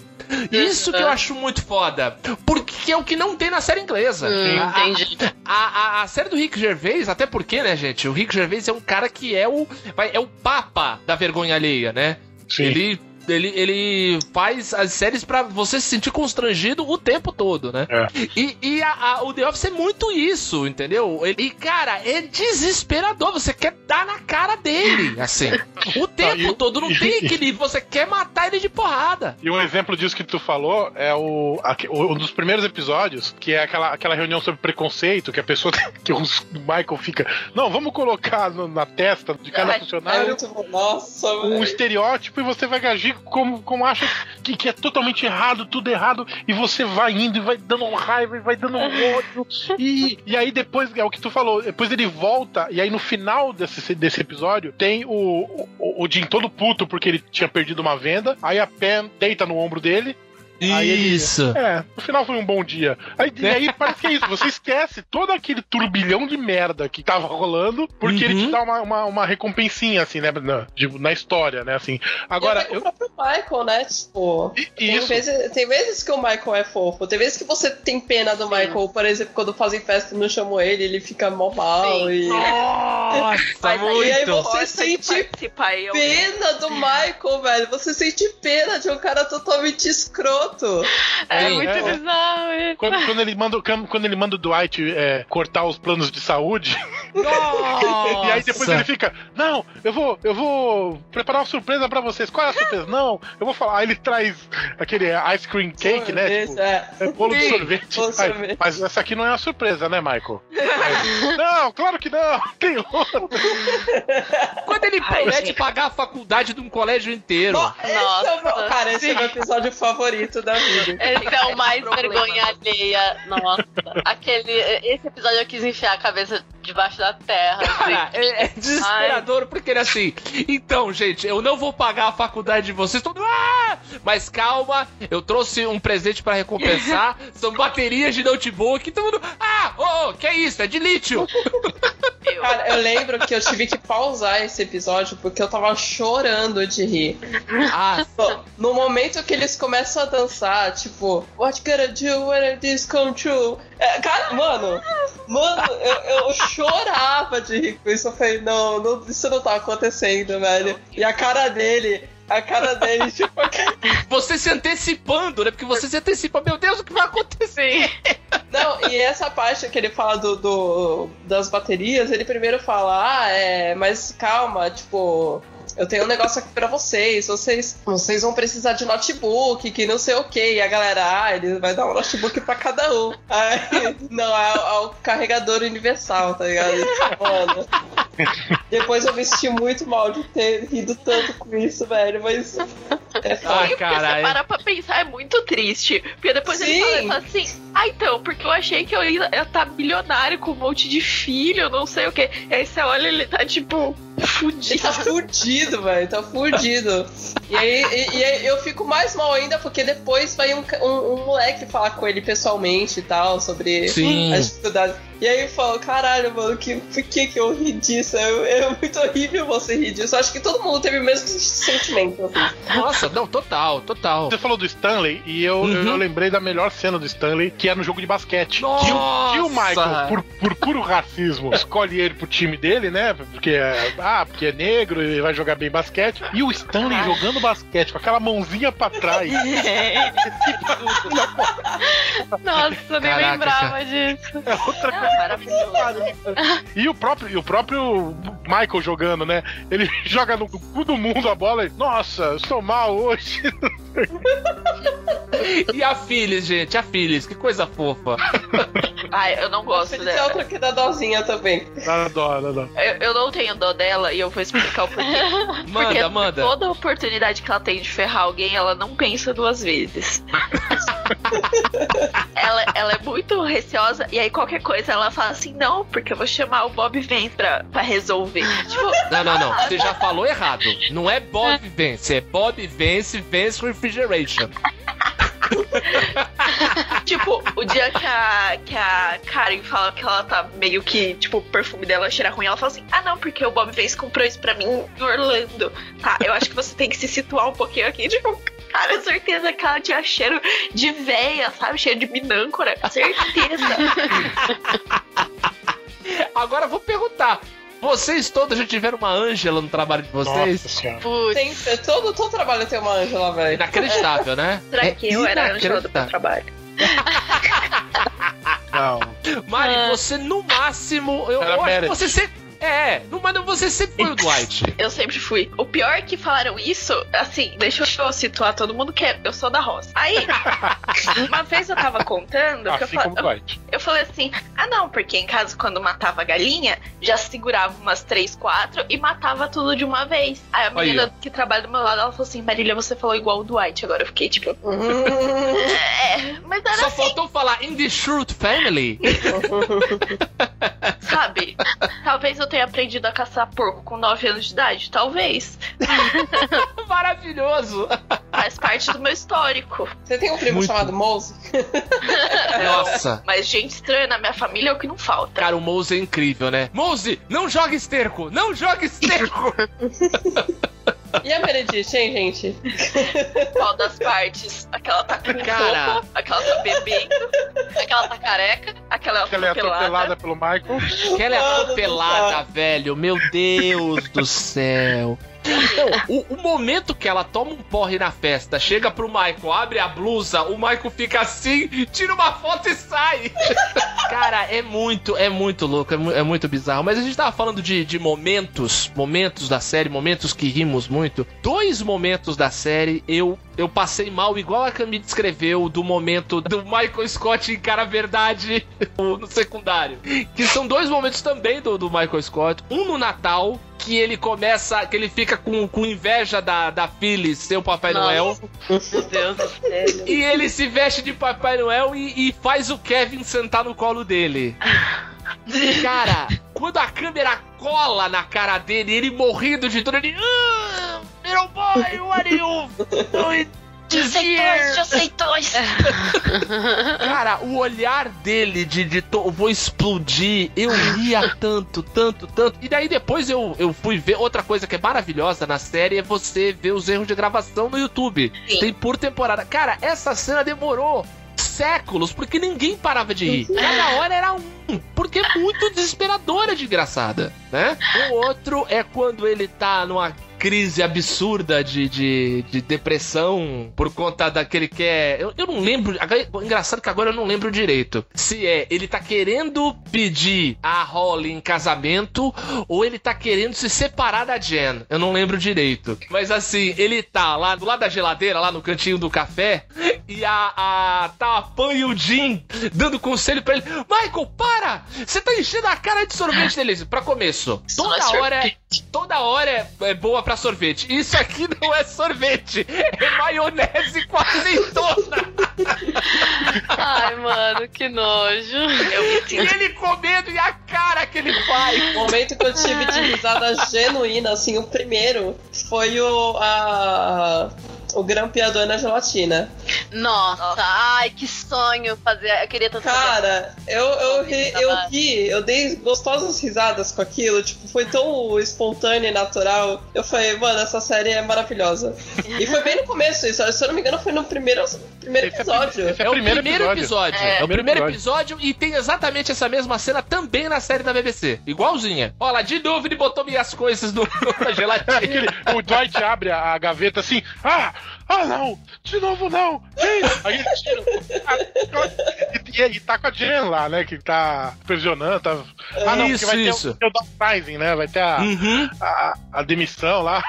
Isso que eu acho muito foda. Porque é o que não tem na série inglesa. Hum, A- a- entendi. a, a, a série do Rick Gervais, até porque, né, gente? O Rick Gervais é um cara que é o, é o papa da vergonha alheia, né? Sim. Ele, ele, ele faz as séries pra você se sentir constrangido o tempo todo, né? É. E, e a- a- o The Office é muito isso, entendeu? Ele- E, cara, é desesperador. Você quer dar na cara dele, assim. O tempo e o- todo. Não tem equilíbrio. Você quer matar ele de porrada. E um exemplo disso que tu falou é o, um dos primeiros episódios, que é aquela, aquela reunião sobre preconceito, que a pessoa, que o Michael fica, não, vamos colocar no- na testa de cada Ai, É funcionário muito bom. Nossa, um velho. estereótipo e você vai agir como, como acha que, que é totalmente errado, tudo errado, e você vai indo e vai dando raiva e vai dando ódio. E, e aí depois, é o que tu falou, depois ele volta, e aí no final desse, desse episódio tem o, o, o Jim todo puto porque ele tinha perdido uma venda, aí a Pen deita no ombro dele. Aí ele- Isso. É, no final foi um bom dia. Aí, e aí parece que é isso, você esquece todo aquele turbilhão de merda que tava rolando, porque Uhum. ele te dá uma, uma, uma recompensinha, assim, né? Na, tipo, na história, né? Assim. Agora, e eu. o próprio Michael, né? Tipo. e- Tem Isso. vezes, tem vezes que o Michael é fofo, tem vezes que você tem pena do Michael, por exemplo, quando fazem festa e não chamam ele, ele fica mó mal Sim. e. Nossa, Mas aí E aí muito. você de sente pena do Michael, velho. Você sente pena de um cara totalmente escroto. É Sim, muito é. bizarro isso. Quando, quando ele manda, quando ele manda o Dwight é, cortar os planos de saúde, e aí depois ele fica, não, eu vou, eu vou preparar uma surpresa pra vocês. Qual é a surpresa? Não, eu vou falar. Aí ele traz aquele ice cream cake, né? Sorvete, Tipo, é. é bolo de sorvete. bolo de Aí, sorvete. mas essa aqui não é uma surpresa, né, Michael? Aí, não, claro que não. Tem outro. Quando ele Ai, promete gente. pagar a faculdade de um colégio inteiro. Esse é Nossa, cara, esse é o meu episódio favorito da vida. Esse é o mais Problema. vergonha alheia. Nossa. Aquele, esse episódio eu quis enfiar a cabeça debaixo da terra. assim. Cara, é, é desesperador porque ele é assim. Então, gente, eu não vou pagar a faculdade de vocês. Todo ah! Mas calma, eu trouxe um presente pra recompensar. São baterias de notebook. Todo mundo. Ah, ô, ô, que é isso? É de lítio. Cara, eu lembro que eu tive que pausar esse episódio porque eu tava chorando de rir. Ah, Bom, No momento que eles começam a dançar, tipo, What gonna do when this come true? É, cara, mano, mano, eu, eu chorava de rir com isso. Eu falei, não, não, isso não tá acontecendo, velho. E a cara dele, a cara dele, tipo, você se antecipando, né? Porque você se antecipa, meu Deus, o que vai acontecer? Não, e essa parte que ele fala do, do- das baterias, ele primeiro fala, ah, é, mas calma, tipo, eu tenho um negócio aqui pra vocês, vocês, vocês vão precisar de notebook, que não sei o que, e a galera, ah, ele vai dar um notebook pra cada um. Aí, não, é, o- é o carregador universal, tá ligado? Mano. Depois eu me senti muito mal de ter rido tanto com isso, velho, mas. É foda. Ah, Porque você caralho. para pra pensar, é muito triste. Porque depois ele Sim. fala, ele fala assim, ah, então, porque eu achei que eu ia estar bilionário com um monte de filho, não sei o quê. E aí você olha, ele tá, tipo, Ele fudido. tá fudido, velho. Tá fudido. E aí, e- e aí eu fico mais mal ainda porque depois vai um, um- um moleque falar com ele pessoalmente e tal, sobre Sim. as dificuldades. E aí eu falo, caralho, mano, que, por que, que eu ri disso? É, é muito horrível você rir disso. Acho que todo mundo teve o mesmo sentimento. assim. Nossa, não, total, total. Você falou do Stanley e eu, Uhum. eu lembrei da melhor cena do Stanley, que é no jogo de basquete. Nossa! Que o, que o Michael, por, por puro racismo, escolhe ele pro time dele, né? Porque é, ah, porque é negro e vai jogar bem basquete. E o Stanley jogando basquete com aquela mãozinha pra trás. Nossa, eu nem Caraca, lembrava disso. É outra coisa. Maravilhoso. E o próprio, e o próprio Michael jogando, né? Ele joga no cu do mundo a bola e, nossa, estou mal hoje. E a Phyllis, gente, a Phyllis, que coisa fofa. Ai, eu não gosto Ele é dela. outro que dá dozinha também. Adoro, adoro. Eu, eu não tenho dó dela e eu vou explicar o porquê. Porque Manda, manda. toda oportunidade que ela tem de ferrar alguém, ela não pensa duas vezes. Muito receosa e aí qualquer coisa ela fala assim, não, porque eu vou chamar o Bob Vance pra, pra resolver. Tipo, Não, não, não. Você já falou errado. Não é Bob Vance, é Bob Vance Vance Refrigeration. tipo, o dia que a, que a Karen fala que ela tá meio que, tipo, o perfume dela cheira ruim, ela fala assim, ah não, porque o Bob Vance comprou isso pra mim em Orlando. Tá, eu acho que você tem que se situar um pouquinho aqui, tipo, cara, certeza que ela tinha cheiro de veia, sabe? Cheiro de minâncora, certeza. Agora eu vou perguntar. Vocês todos já tiveram uma Ângela no trabalho de vocês? Nossa. Tem, todo, todo trabalho tem uma Ângela, velho. Inacreditável, né? Será É que eu era a Angela do meu trabalho? Não. Mari, Ah. você no máximo. Eu, eu acho que você sempre. É, no mas você sempre foi o Dwight. Eu sempre fui. O pior é que falaram isso, assim, deixa eu situar todo mundo que é- eu sou da roça. Aí, uma vez eu tava contando que eu, Assim fa- como Dwight. eu falei assim: ah, não, porque em casa, quando matava a galinha, já segurava umas três, quatro e matava tudo de uma vez. Aí a Aí, menina ó. que trabalha do meu lado, ela falou assim: Marília, você falou igual o Dwight. Agora eu fiquei tipo, é, mas era Só assim, faltou falar In the Shroot Family. sabe? Talvez eu tenha aprendido a caçar porco com 9 anos de idade, talvez. Maravilhoso. Faz parte do meu histórico. Você tem um primo Muito. chamado Mose? Nossa. Mas gente estranha na minha família é o que não falta. Cara, o Mose é incrível, né? Mose, não joga esterco! Não joga esterco! E a Meredith, hein, gente? Qual das partes? Aquela tá com Cara. roupa, aquela tá bebendo, Aquela tá careca. aquela é Ela é atropelada. atropelada pelo Michael. Aquela é atropelada, velho. Meu Deus do céu. Não, o, o momento que ela toma um porre na festa, chega pro Michael, abre a blusa, o Michael fica assim, tira uma foto e sai. Cara, é muito, é muito louco, é, mu- é muito bizarro. Mas a gente tava falando de, de momentos, momentos da série, momentos que rimos muito. Dois momentos da série eu eu passei mal, igual a Camille descreveu, do momento do Michael Scott encara a verdade no secundário. Que são dois momentos também do, do Michael Scott. Um no Natal, que ele começa, que ele fica com, com inveja da, da Phyllis ser o Papai Nossa. Noel. Meu Deus do céu. E ele se veste de Papai Noel e, e faz o Kevin sentar no colo dele. Cara, quando a câmera cola na cara dele, ele morrendo de dor, ele. Ah, little boy, what are you doing this here?" aceitões. Cara, o olhar dele de, de to- vou explodir, eu ria tanto, tanto, tanto. E daí depois eu, eu fui ver outra coisa que é maravilhosa na série é você ver os erros de gravação no YouTube. Sim. Tem por temporada. Cara, essa cena demorou séculos porque ninguém parava de rir. Cada hora era um, porque é muito desesperadora de engraçada, né? O outro é quando ele tá numa crise absurda de, de, de depressão por conta daquele que é. Eu, eu não lembro. agora- Engraçado que agora eu não lembro direito. Se é ele tá querendo pedir a Holly em casamento ou ele tá querendo se separar da Jen. Eu não lembro direito. Mas assim, ele tá lá do lado da geladeira, lá no cantinho do café, e a, a tá a Pan e o Jim dando conselho pra ele. Michael, para! Você tá enchendo a cara de sorvete dele. Pra começo, é toda hora é, toda hora é, é boa pra sorvete. Isso aqui não é sorvete, é maionese com azeitona. Ai, mano, que nojo. Eu E ele comendo e a cara que ele faz. O momento que eu tive de risada genuína, assim, o primeiro foi o. A, o grampeador na gelatina. Nossa, Nossa. ai, que sonho fazer. Eu queria tanto. Cara, eu, eu, ri, eu ri, eu dei gostosas risadas com aquilo, tipo, foi tão espontâneo e natural. Eu falei, mano, essa série é maravilhosa. E foi bem no começo isso, se eu não me engano, foi no primeiro, primeiro é episódio. É, o primeiro episódio. É, o Primeiro primeiro episódio. e tem exatamente essa mesma cena também na série da BBC. Igualzinha. Olha lá, de novo ele botou minhas coisas no, na É, gelatina. aquele, o Dwight abre a, a gaveta assim, ah, ah não, de novo não. Aí ele tira. E, e, e tá com a Jen lá, né, que tá pressionando, tá... Ah não, Isso, porque vai isso. ter o, ter o downsizing, né, vai ter a, Uhum. a, a demissão lá.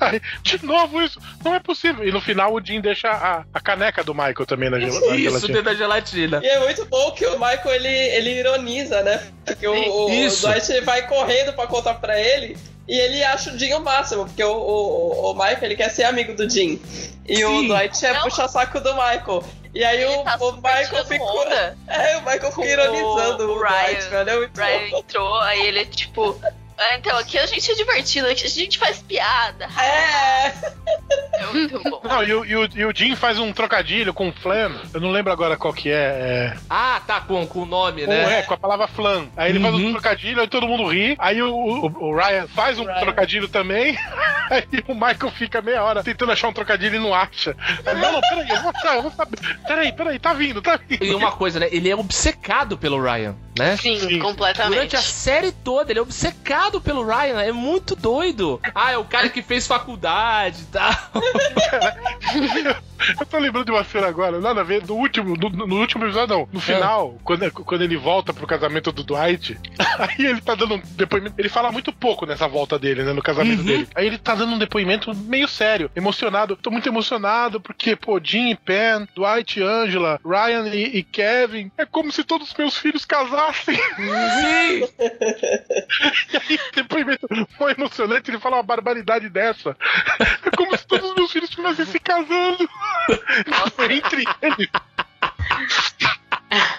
Aí, de novo isso, não é possível. E no final o Jim deixa a, a caneca do Michael também na, gel- na Isso, gelatina. dentro da gelatina. E é muito bom que o Michael ele, ele ironiza, né? Porque o, o, o Isso. Dwight vai correndo pra contar pra ele e ele acha o Jim o máximo, porque o, o, o Michael ele quer ser amigo do Jim. E o Sim. Dwight é Não. puxa-saco do Michael. E aí o, tá o Michael onda. É, o Michael fica ironizando o o, Dwight, Ryan. velho. É muito Ryan bom. entrou, aí ele é tipo. "Ah, então, aqui a gente é divertido, aqui a gente faz piada. É, É muito bom. Não, e o, e, o, e o Jim faz um trocadilho com flan. Eu não lembro agora qual que é. é Ah, tá, com, com o nome, com, né? é, com a palavra flan. Aí ele faz Uhum. um trocadilho, aí todo mundo ri. Aí o, o, o Ryan faz um Ryan. trocadilho também. Aí o Michael fica meia hora tentando achar um trocadilho e não acha. Não, não, peraí, eu vou achar, eu vou saber. Peraí, peraí, tá vindo, tá vindo. E uma coisa, né? Ele é obcecado pelo Ryan, né? Sim, Sim. completamente. Durante a série toda, ele é obcecado pelo Ryan. É muito doido. Ah, é o cara que fez faculdade e tal. Eu tô lembrando de uma cena agora, nada a ver, no último, no, no último episódio não, no final, quando, quando ele volta pro casamento do Dwight, aí ele tá dando um depoimento, ele fala muito pouco nessa volta dele, né, no casamento Uhum. dele. Aí ele tá dando um depoimento meio sério, emocionado, tô muito emocionado porque, pô, Jim e Pen, Dwight e Angela, Ryan e, e Kevin, é como se todos os meus filhos casassem. Sim! E aí, depoimento foi emocionante, ele fala uma barbaridade dessa. É como se todos os meus filhos estivessem se casando. Entre eles.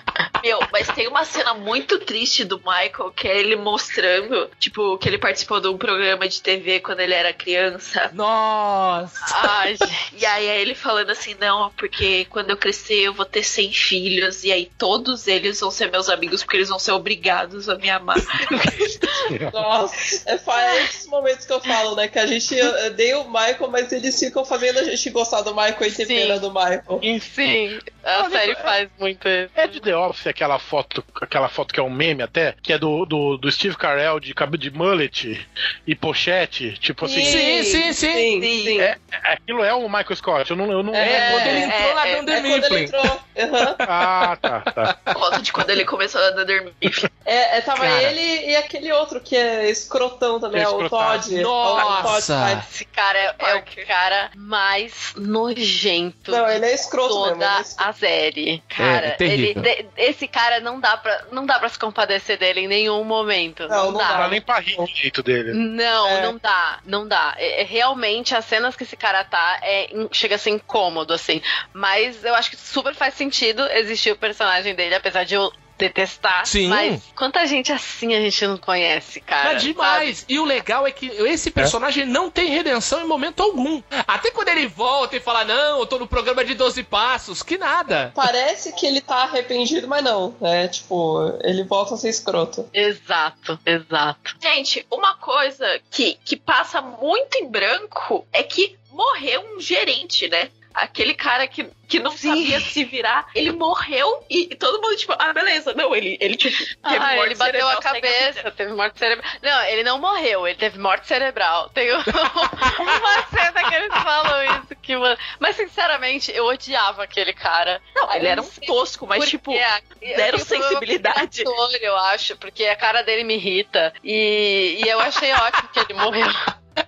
Meu, mas tem uma cena muito triste do Michael que é ele mostrando, tipo, que ele participou de um programa de TV quando ele era criança. Nossa! Ai. E aí é ele falando assim, não, porque quando eu crescer eu vou ter 100 filhos, e aí todos eles vão ser meus amigos porque eles vão ser obrigados a me amar. Nossa, é, fa- é esses momentos que eu falo, né? Que a gente dei o Michael, mas eles ficam fazendo a gente gostar do Michael e ter pena do Michael. Sim, a Olha, série faz muito isso. É de The Office aquela foto, aquela foto que é um meme até, que é do, do, do Steve Carell de cabelo de mullet e pochete, tipo assim. Sim, sim, sim. sim, sim. É, aquilo é o Michael Scott, eu não, eu não É, quando ele entrou na é, Dunder É quando ele Mifflin. entrou. Aham. Ah, tá, tá. Foto de quando ele começou a Dunder Mifflin. É, é, tava Cara. ele e aquele outro que é escrotão também, é é o. Todd. Nossa! O Todd Hyde. Esse cara é, é o cara mais nojento Não, de ele é escroto mesmo. toda ele é escroto. a série. Cara, É, terrível. ele, de- esse cara não dá, pra, não dá pra se compadecer dele em nenhum momento. Não, Não, não dá. Não dá nem pra rir direito dele. Não, É. não dá, não dá. É, é realmente as cenas que esse cara tá é, chega a ser incômodo, assim. Mas eu acho que super faz sentido existir o personagem dele, apesar de eu detestar. Sim. Mas quanta gente assim a gente não conhece, cara. Mas demais. E o legal é que esse personagem não tem redenção em momento algum. Até quando ele volta e fala, não, eu tô no programa de 12 passos, que nada. Parece que ele tá arrependido, mas não. É tipo, ele volta a ser escroto. Exato, exato. Gente, uma coisa que, que passa muito em branco é que morreu um gerente, né? Aquele cara que, que não Sim. sabia se virar, ele morreu e, e todo mundo, tipo, ah, beleza. Não, ele, ele tipo, teve Ah, morte ele bateu a cerebral, vida. cabeça, teve morte cerebral. Não, ele não morreu, ele teve morte cerebral. Tem um- uma cena que eles falam isso que, mano. Mas sinceramente, eu odiava aquele cara. Não, ele era um tosco, mas tipo, a- zero problema sensibilidade. eu acho, porque a cara dele me irrita. E, e eu achei ótimo que ele morreu.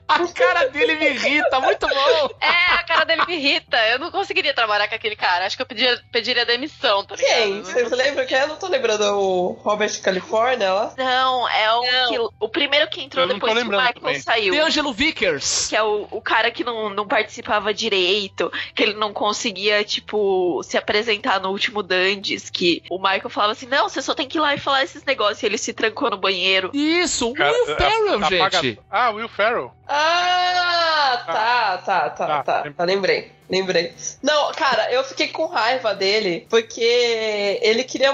A cara dele me irrita, muito bom. É, a cara dele me irrita. Eu não conseguiria trabalhar com aquele cara. Acho que eu pediria, pediria demissão, tá ligado? Quem? Vocês lembram quem? Eu não tô lembrando o Robert California lá. Não, é o, Não. que- o primeiro que entrou Eu não tô depois que o Michael também. saiu. De Angelo Vickers. Que é o, o cara que não, não participava direito, que ele não conseguia, tipo, se apresentar no último Dandes, que o Michael falava assim, não, você só tem que ir lá e falar esses negócios, e ele se trancou no banheiro. Isso, Cara, Will Ferrell, apaga- gente. Ah, Will Ferrell. Ah, tá, tá, tá, Tá, tá. lembrei. tá lembrei, lembrei. Não, cara, eu fiquei com raiva dele porque ele queria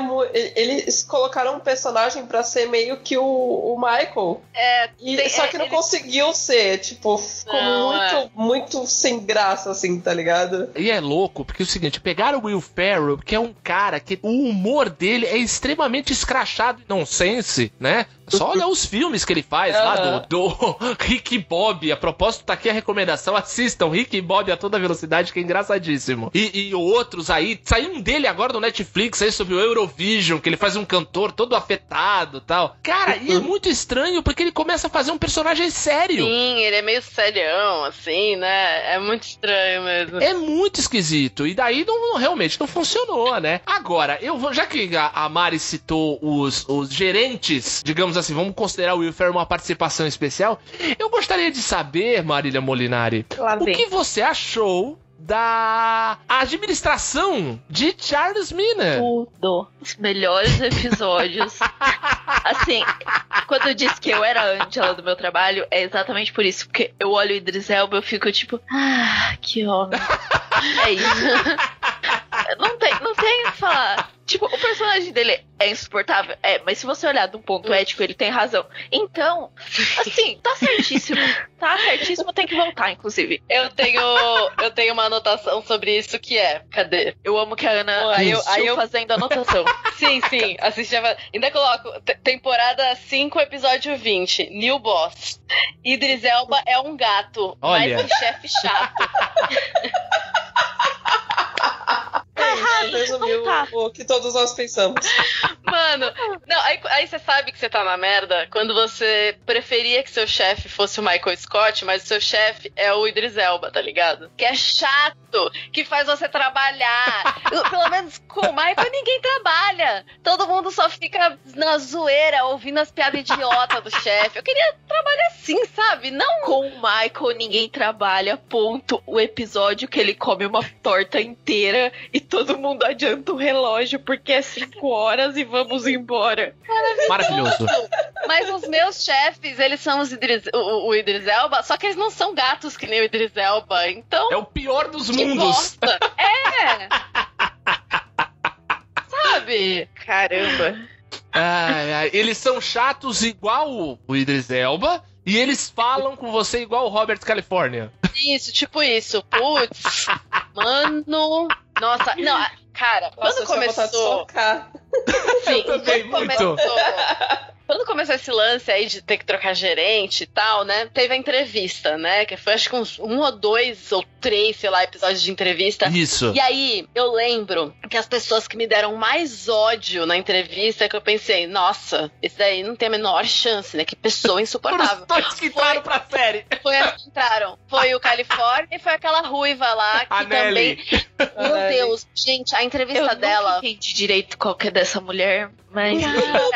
eles colocaram um personagem pra ser meio que o, o Michael. É, E, Tem- só é, que não ele- conseguiu ser, tipo, ficou Não, muito, é. muito sem graça, assim, tá ligado? E é louco, porque é o seguinte, pegaram o Will Ferrell, que é um cara que o humor dele é extremamente escrachado e nonsense, né? Só olha os filmes que ele faz lá do, do Rick e Bob. A propósito, tá aqui a recomendação. Assistam Rick e Bob a toda velocidade, que é engraçadíssimo. E, e outros aí. Saiu um dele agora no Netflix aí sobre o Eurovision, que ele faz um cantor todo afetado e tal. Cara, e é muito estranho porque ele começa a fazer um personagem sério. sim, ele é meio serião, assim, né? É muito estranho mesmo. É muito esquisito. E daí não, realmente não funcionou, né? Agora, eu vou. Já que a, a Mari citou os, os gerentes, digamos assim, vamos considerar o Will Ferrell uma participação especial. Eu gostaria de saber, Marília Molinari, Lá o que você achou da administração de Charles Miner? Tudo. Os melhores episódios. assim, quando eu disse que eu era a Angela do meu trabalho, é exatamente por isso. Porque eu olho o Idris Elba e eu fico tipo, ah, que homem. é isso. Não tem, não tem o que falar. Tipo, o personagem dele é insuportável. É, mas se você olhar de um ponto ético, ele tem razão. Então, assim, tá certíssimo. Tá certíssimo, tem que voltar, inclusive. Eu tenho, eu tenho uma anotação sobre isso que é. Cadê? Eu amo que a Ana Pô, aí eu- aí eu- fazendo anotação. Sim, sim, assisti. a- Ainda coloco te- temporada 5, episódio 20. New Boss. Idris Elba é um gato, Olha. mas um chefe chato. Resumiu tá. o que todos nós pensamos. Mano, não, aí, aí você sabe que você tá na merda quando você preferia que seu chefe fosse o Michael Scott, mas o seu chefe é o Idris Elba, tá ligado? Que é chato, que faz você trabalhar. Pelo menos com o Michael ninguém trabalha. Todo mundo só fica na zoeira, ouvindo as piadas idiotas do chefe. Eu queria trabalhar assim, sabe? Não Com o Michael, ninguém trabalha. Ponto. O episódio que ele come uma torta inteira e todo mundo adianta o relógio porque é 5 horas e vamos embora. Maravilhoso. Mas os meus chefes, eles são os Idris, o, o Idris Elba, só que eles não são gatos que nem o Idris Elba. Então, É o pior dos que mundos. bosta. É! Sabe? Caramba. Ai, ai, eles são chatos igual o Idris Elba e eles falam com você igual o Robert California. Isso, tipo isso. Putz, mano. Nossa, não, Cara, quando começou. Sim, também quando muito. começou. Quando começou esse lance aí de ter que trocar gerente e tal, né? Teve a entrevista, né? Que foi acho que uns um ou dois ou três, sei lá, episódios de entrevista. Isso. E aí, eu lembro que as pessoas que me deram mais ódio na entrevista, que eu pensei, nossa, esse daí não tem a menor chance, né? Que pessoa Foram insuportável. os dois que entraram pra série. Foi as que entraram. Foi o Califórnia e foi aquela ruiva lá, que A também. Nelly. Meu. Deus, gente, a Eu entrevista nunca dela. entendi direito qual que é dessa mulher, mas... Cara,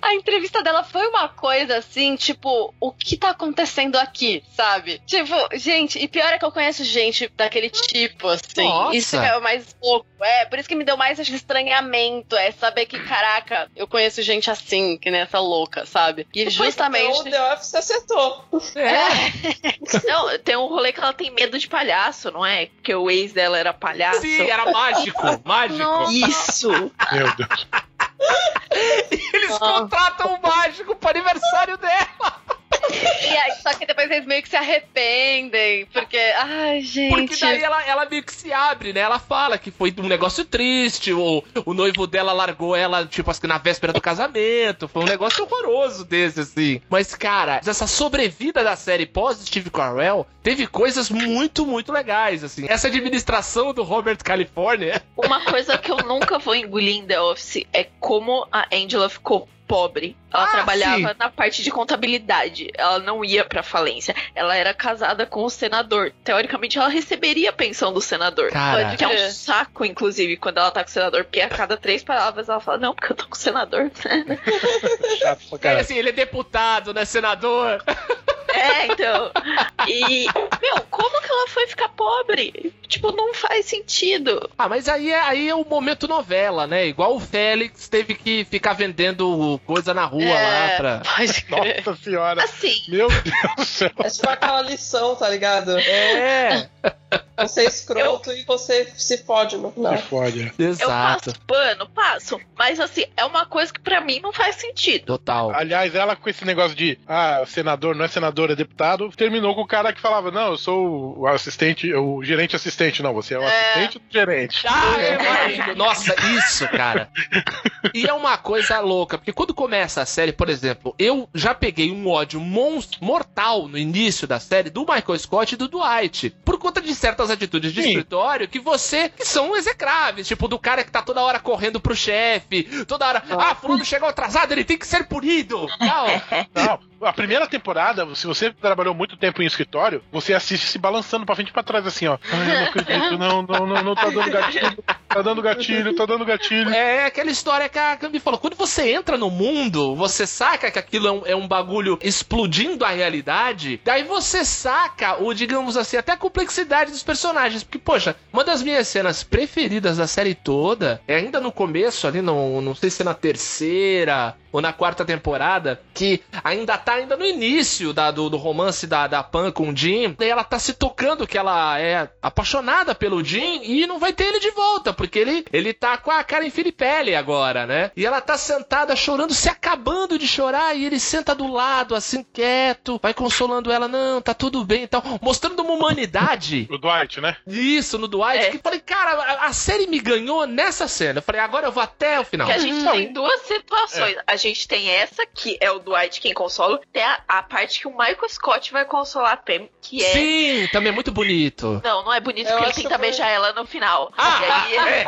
a entrevista dela foi uma coisa assim, tipo, o que tá acontecendo aqui, sabe? Tipo, gente, e pior é que eu conheço gente daquele tipo, assim. Nossa. Isso é o mais louco. É, por isso que me deu mais esse estranhamento. É saber que, caraca, eu conheço gente assim, que nem essa louca, sabe? E justamente. o The Office acertou. É. Não, tem um rolê que ela tem medo de palhaço, não é? Porque o ex dela era palhaço. Sim, era mágico. Mágico. Nossa. Isso! Meu Deus. Eles Ah. contratam o mágico pro aniversário dela. E aí, só que depois eles meio que se arrependem, porque. Ai, gente. Porque daí ela, ela meio que se abre, né? Ela fala que foi um negócio triste, o, o noivo dela largou ela, tipo, assim, na véspera do casamento. Foi um negócio horroroso desse, assim. Mas, cara, essa sobrevida da série pós-Steve Carell teve coisas muito, muito legais, assim. Essa administração do Robert California. Uma coisa que eu nunca vou engolir em The Office é como a Angela ficou pobre. Ela Ah, trabalhava sim. na parte de contabilidade. Ela não ia pra falência. Ela era casada com o senador. Teoricamente, ela receberia a pensão do senador. Cara, Que é um saco, inclusive, quando ela tá com o senador, porque a cada três palavras ela fala, não, porque eu tô com o senador. Chato Cara, caralho. assim, ele é deputado, né? Senador. é, então. E, meu, como que ela foi ficar pobre? Tipo, não faz sentido. Ah, mas aí é, aí é o momento novela, né? Igual o Félix teve que ficar vendendo coisa na rua lá pra. Pode crer. Nossa senhora. Assim, Meu Deus do céu. É tipo aquela lição, tá ligado? É, Você é escroto e você se fode no final. Que fode. eu exato. passo pano, passo. Mas assim, é uma coisa que pra mim não faz sentido. Total. Aliás, ela com esse negócio de ah, senador não é senador, é deputado, terminou com o cara que falava: Não, eu sou o assistente, o gerente assistente. Não, você é o É. assistente do gerente. Ah, é. Nossa, isso, cara. E é uma coisa louca, porque quando começa a série, por exemplo, eu já peguei um ódio monstro, mortal no início da série do Michael Scott e do Dwight, por conta de certas atitudes de Sim. escritório que você que são execráveis, tipo do cara que tá toda hora correndo pro chefe, toda hora, ah, fulano chegou atrasado, ele tem que ser punido. Tal. Não, a primeira temporada, se você trabalhou muito tempo em escritório, você assiste se balançando pra frente e pra trás, assim, ó. Ai, eu não acredito, não, não, não, não tá dando gatilho, tá dando gatilho, tá dando gatilho. É aquela história que a Cambi falou. Quando você entra no mundo, você saca que aquilo é um, é um bagulho explodindo a realidade. Daí você saca o, digamos assim, até a complexidade dos personagens. Porque, poxa, uma das minhas cenas preferidas da série toda é ainda no começo, ali, no, não sei se é na terceira ou na quarta temporada, que ainda tá ainda no início da, do, do romance da, da Pan com o Jim. Daí ela tá se tocando que ela é apaixonada pelo Jim e não vai ter ele de volta, porque ele, ele tá com a cara em Filipelli agora, né? E ela tá sentada chorando, se acabando de chorar, e ele senta do lado, assim, quieto, vai consolando ela, não, tá tudo bem e tal, mostrando uma humanidade. O Dwight, né? Isso, no Dwight, É. que falei, cara, a, a série me ganhou nessa cena. Eu falei, agora eu vou até o final. Que a gente Não. tem duas situações. A gente tem essa, que é o Dwight quem consola, tem a, a parte que o Michael Scott vai consolar a Pam, que é. Sim, também é muito bonito. Não, não é bonito Eu porque ele tenta que- beijar ela no final. Ah, E aí, é.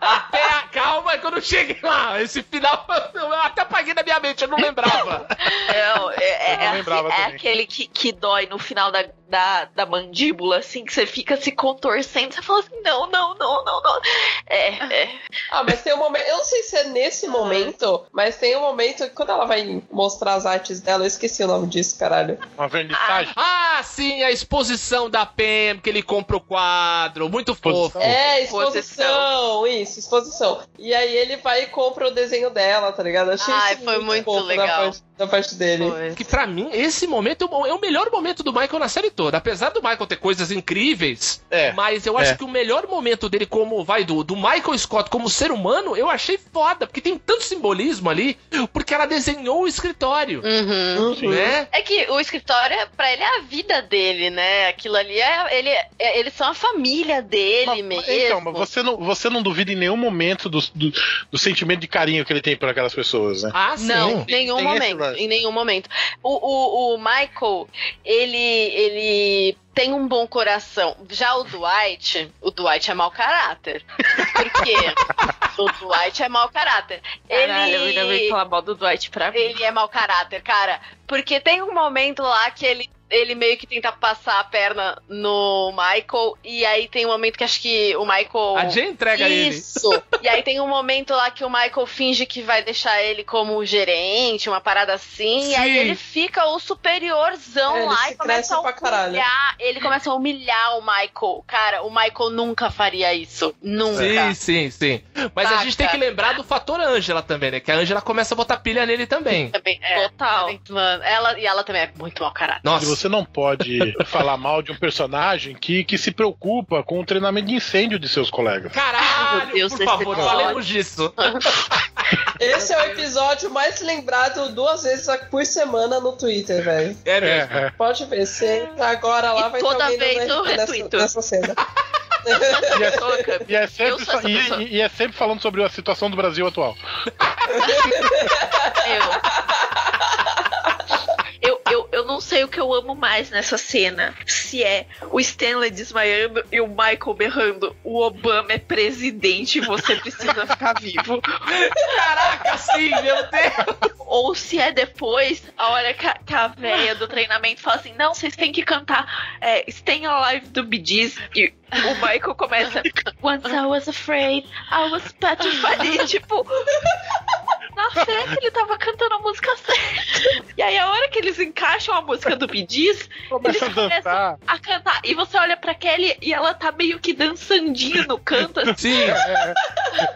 Até a calma quando eu cheguei lá. Esse final eu até apaguei na minha mente, eu não lembrava. Não, é, é- não é lembrava assim, é aquele que, que dói no final da, da, da mandíbula, assim, que você fica se contorcendo. Você fala assim: não, não, não, não, não. É, é. Ah, mas tem um momento. Eu não sei se é nesse momento, mas tem um momento que quando ela vai mostrar as artes dela, eu esqueci o nome disso, caralho. Uma vernissagem. Ah, sim, a exposição da Pam, que ele compra o quadro. Muito fofo. Exposição. É, exposição, isso, exposição. E aí ele vai e compra o desenho dela, tá ligado? Achei Ai, isso foi muito fofo legal. Da parte, da parte dele. Foi. Que pra mim, esse momento é o- é o melhor momento do Michael na série toda. Apesar do Michael ter coisas incríveis, É, mas eu acho é. que o melhor momento dele como, vai, do, do Michael Scott como ser humano, eu achei foda, porque tem tanto simbolismo ali, porque ela desenhou o escritório, Uhum. né? É que o escritório, é- pra ele, é a vida dele, né? Aquilo ali é. Ele, é- eles são a família dele Mas- mesmo. Então, mas você não, você não duvida em nenhum momento do, do, do sentimento de carinho que ele tem por aquelas pessoas, né? Ah, sim. Não, em nenhum Tem momento. Em nenhum momento. O, o, o Michael, ele, ele tem um bom coração. Já o Dwight, o Dwight é mau caráter. Por quê? o Dwight é mau caráter. Caralho, eu ainda veio Ele, falar mal do Dwight pra mim. ele é mau caráter, cara. Porque tem um momento lá que ele. Ele meio que tenta passar a perna no Michael, e aí tem um momento que acho que o Michael. A Jay entrega ele. Isso. E aí tem um momento lá que o Michael finge que vai deixar ele como gerente, uma parada assim, e aí Sim. ele fica o superiorzão É, lá e começa cresce a pra caralho. humilhar. Ele começa a humilhar o Michael. Cara, o Michael nunca faria isso. Nunca. Sim, sim, sim. Mas a gente tem que lembrar do fator Ângela também, né? Que a Ângela começa a botar pilha nele também. Também, é, Total. Mano, ela, e ela também é muito mau caráter. Nossa. Você não pode falar mal de um personagem que, que se preocupa com o treinamento de incêndio de seus colegas. Caralho, Meu Deus, por favor, episódio. falemos disso. Esse é o episódio mais lembrado duas vezes por semana no Twitter, velho. É É, mesmo. é. Pode ver, você agora lá E vai toda ter vez eu RT nessa, retuito. nessa cena. E é, e é sempre, e- e é sempre falando sobre a situação do Brasil atual. Eu, eu, eu não sei o que eu amo mais nessa cena. Se é o Stanley desmaiando e o Michael berrando: o Obama é presidente e você precisa ficar vivo. Caraca, sim, meu Deus. Ou se é depois, a hora que a, que a véia do treinamento fala assim: não, vocês têm que cantar é, Stay Alive do Bee Gees. E o Michael começa: Once I was afraid, I was petrified. E tipo. Na fé, ele tava cantando a música certa. E aí, a hora que eles encaixam a música do Gees, eles a começam a cantar. E você olha pra Kelly e ela tá meio que dançandinha no canto. assim. Sim,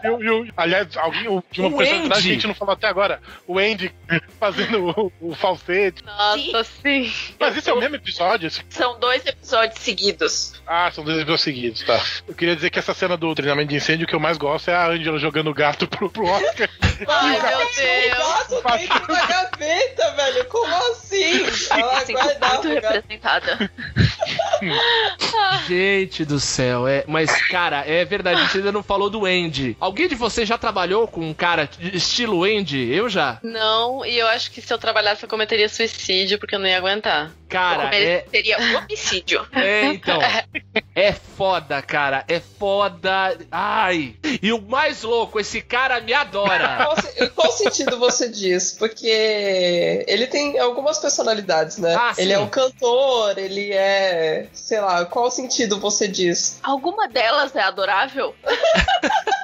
E o- e o- aliás, alguém, de uma Andy. que a gente não falou até agora, o Andy fazendo o, o falsete. Nossa, sim. Mas isso é o mesmo episódio? São dois episódios seguidos. Ah, são dois episódios seguidos, tá. Eu queria dizer que essa cena do treinamento de incêndio que eu mais gosto é a Angela jogando o gato pro, pro Oscar. Ai, meu O Deus. gato dentro da gaveta, velho. Como assim? Ela Sinto guardava muito o representada. gente do céu, é, mas cara, é verdade, a gente ainda não falou do Andy. Alguém de vocês já trabalhou com um cara de estilo Andy? Eu já. Não, e eu acho que se eu trabalhasse eu cometeria suicídio, porque eu não ia aguentar. Cara, é, Seria homicídio. é então. É foda, cara, é foda. Ai. E o mais louco, esse cara me adora. Qual, se- qual sentido você diz? Porque ele tem algumas personalidades, né? Ah, ele é um cantor, ele é. Sei lá, qual sentido você diz? Alguma delas é adorável?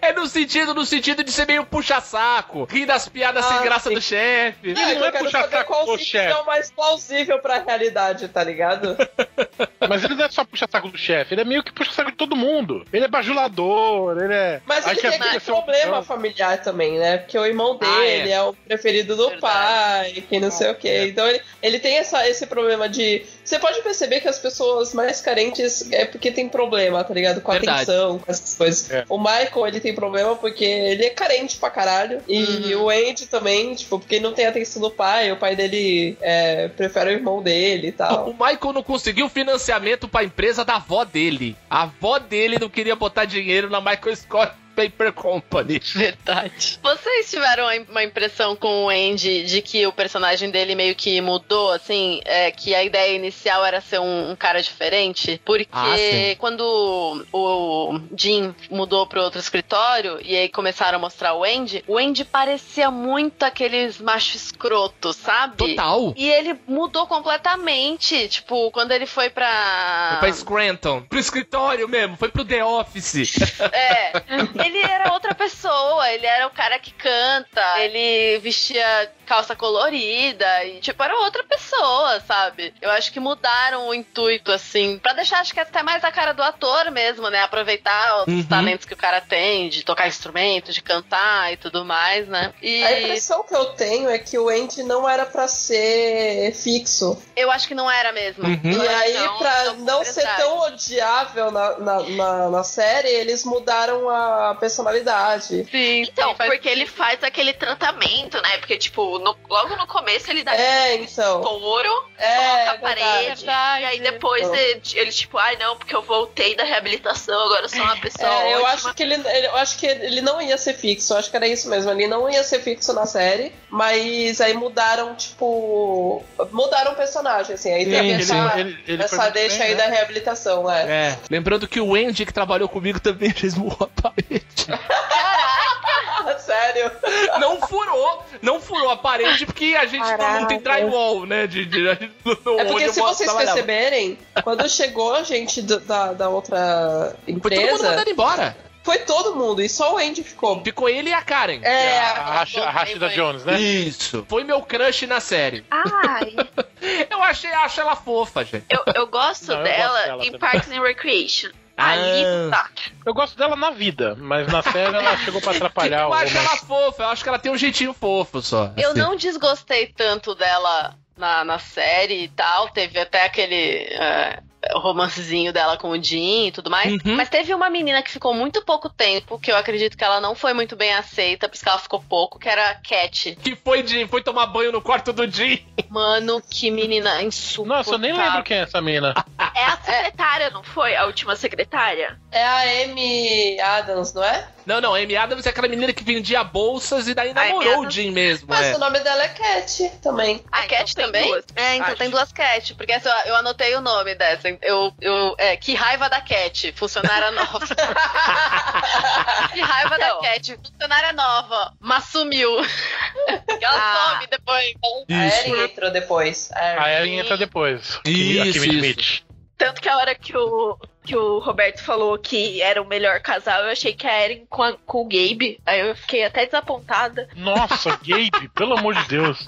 É no sentido, no sentido de ser meio puxa-saco, rir das piadas sem Ah, graça sim. do chefe. É, não é eu quero puxar saber saco qual do sentido chefe. é o mais plausível pra realidade, tá ligado? Mas ele não é só puxa-saco do chefe, ele é meio que puxa-saco de todo mundo. Ele é bajulador, ele é. Mas ele que tem aquele é problema familiar também, né? Porque o irmão Ah, dele é. é. o preferido do Verdade. pai, que não sei o quê. É. Então ele, ele tem essa, esse problema de. Você pode perceber que as pessoas mais carentes é porque tem problema, tá ligado? Com a Verdade. atenção, com essas coisas. É. O Michael, ele tem problema porque ele é carente pra caralho. E Uhum. o Andy também, tipo, porque ele não tem atenção do pai. O pai dele é, prefere o irmão dele e tal. O Michael não conseguiu financiamento pra empresa da avó dele. A avó dele não queria botar dinheiro na Michael Scott Paper Company. Verdade. Vocês tiveram uma impressão com o Andy de que o personagem dele meio que mudou, assim? É, que a ideia inicial era ser um, um cara diferente? Porque Ah, quando o Jim mudou pro outro escritório e aí começaram a mostrar o Andy, o Andy parecia muito aqueles macho escroto, sabe? Total. E ele mudou completamente. Tipo, quando ele foi pra. Foi pra Scranton. Pro escritório mesmo. Foi pro The Office. É. ele era outra pessoa, ele era o cara que canta, ele vestia calça colorida e, tipo, era outra pessoa, sabe? Eu acho que mudaram o intuito, assim, para deixar, acho que até mais a cara do ator mesmo, né? Aproveitar os uhum. talentos que o cara tem de tocar instrumento, de cantar e tudo mais, né? E... A impressão que eu tenho é que o Andy não era para ser fixo. Eu acho que não era mesmo. Uhum. E aí, não, pra não, não ser tão odiável na, na, na, na, série, eles mudaram a personalidade. Sim. Então, sim, porque ele faz aquele tratamento, né? Porque, tipo, no, logo no começo ele dá é, então. couro, é, a parede. Verdade. E aí depois ele, ele, tipo, ai não, porque eu voltei da reabilitação, agora eu sou uma pessoa. É, eu acho que ele, eu acho que ele não ia ser fixo, eu acho que era isso mesmo. Ele não ia ser fixo na série, mas aí mudaram, tipo. Mudaram o personagem, assim. Aí tem essa, ele, ele essa deixa bem, aí né? da reabilitação, é. É. Lembrando que o Andy que trabalhou comigo também fez a parede. Sério? Não furou, não furou a parede porque a gente Caraca. não tem drywall, né? De, de, de no, é porque se vocês perceberem, quando chegou a gente do, da, da outra empresa. Foi todo mundo mandando embora. Foi todo mundo, e só o Andy ficou. Ficou ele e a Karen. É, a, a, Rashida Jones, né? Isso. Foi meu crush na série. Ai. eu achei, acho ela fofa, gente. Eu, eu gosto Não, dela eu gosto em também. Parks and Recreation. Ali ah. tá. Eu gosto dela na vida, mas na série ela chegou pra atrapalhar Eu acho ela fofa, eu acho que ela tem um jeitinho fofo só. Eu assim. não desgostei tanto dela na, na série e tal. Teve até aquele. Uh, o romancezinho dela com o Jim e tudo mais. Uhum. Mas teve uma menina que ficou muito pouco tempo, que eu acredito que ela não foi muito bem aceita, porque ela ficou pouco, que era a Cat. Que foi Jim, foi tomar banho no quarto do Jim. Mano, que menina insuportável. Nossa, eu nem lembro quem é essa menina. É a secretária, não foi? A última secretária? É a Amy Adams, não é? Não, não, a Amy Adams é aquela menina que vendia bolsas e daí namorou o Jim mesmo. Mas é. o nome dela é Cat também. A ah, Cat então também? Duas. É, então Acho. tem duas Cat, porque essa, eu anotei o nome dessa. Eu, eu, é, que raiva da Cat, funcionária nova. que raiva da Cat, funcionária nova, mas sumiu. ela ah. some depois. Então. A Erin entrou depois. A Erin entra depois. Isso, isso. Tanto que a hora que o, que o Roberto falou que era o melhor casal, eu achei que a Erin com, a, com o Gabe. Aí eu fiquei até desapontada. Nossa, Gabe, pelo amor de Deus.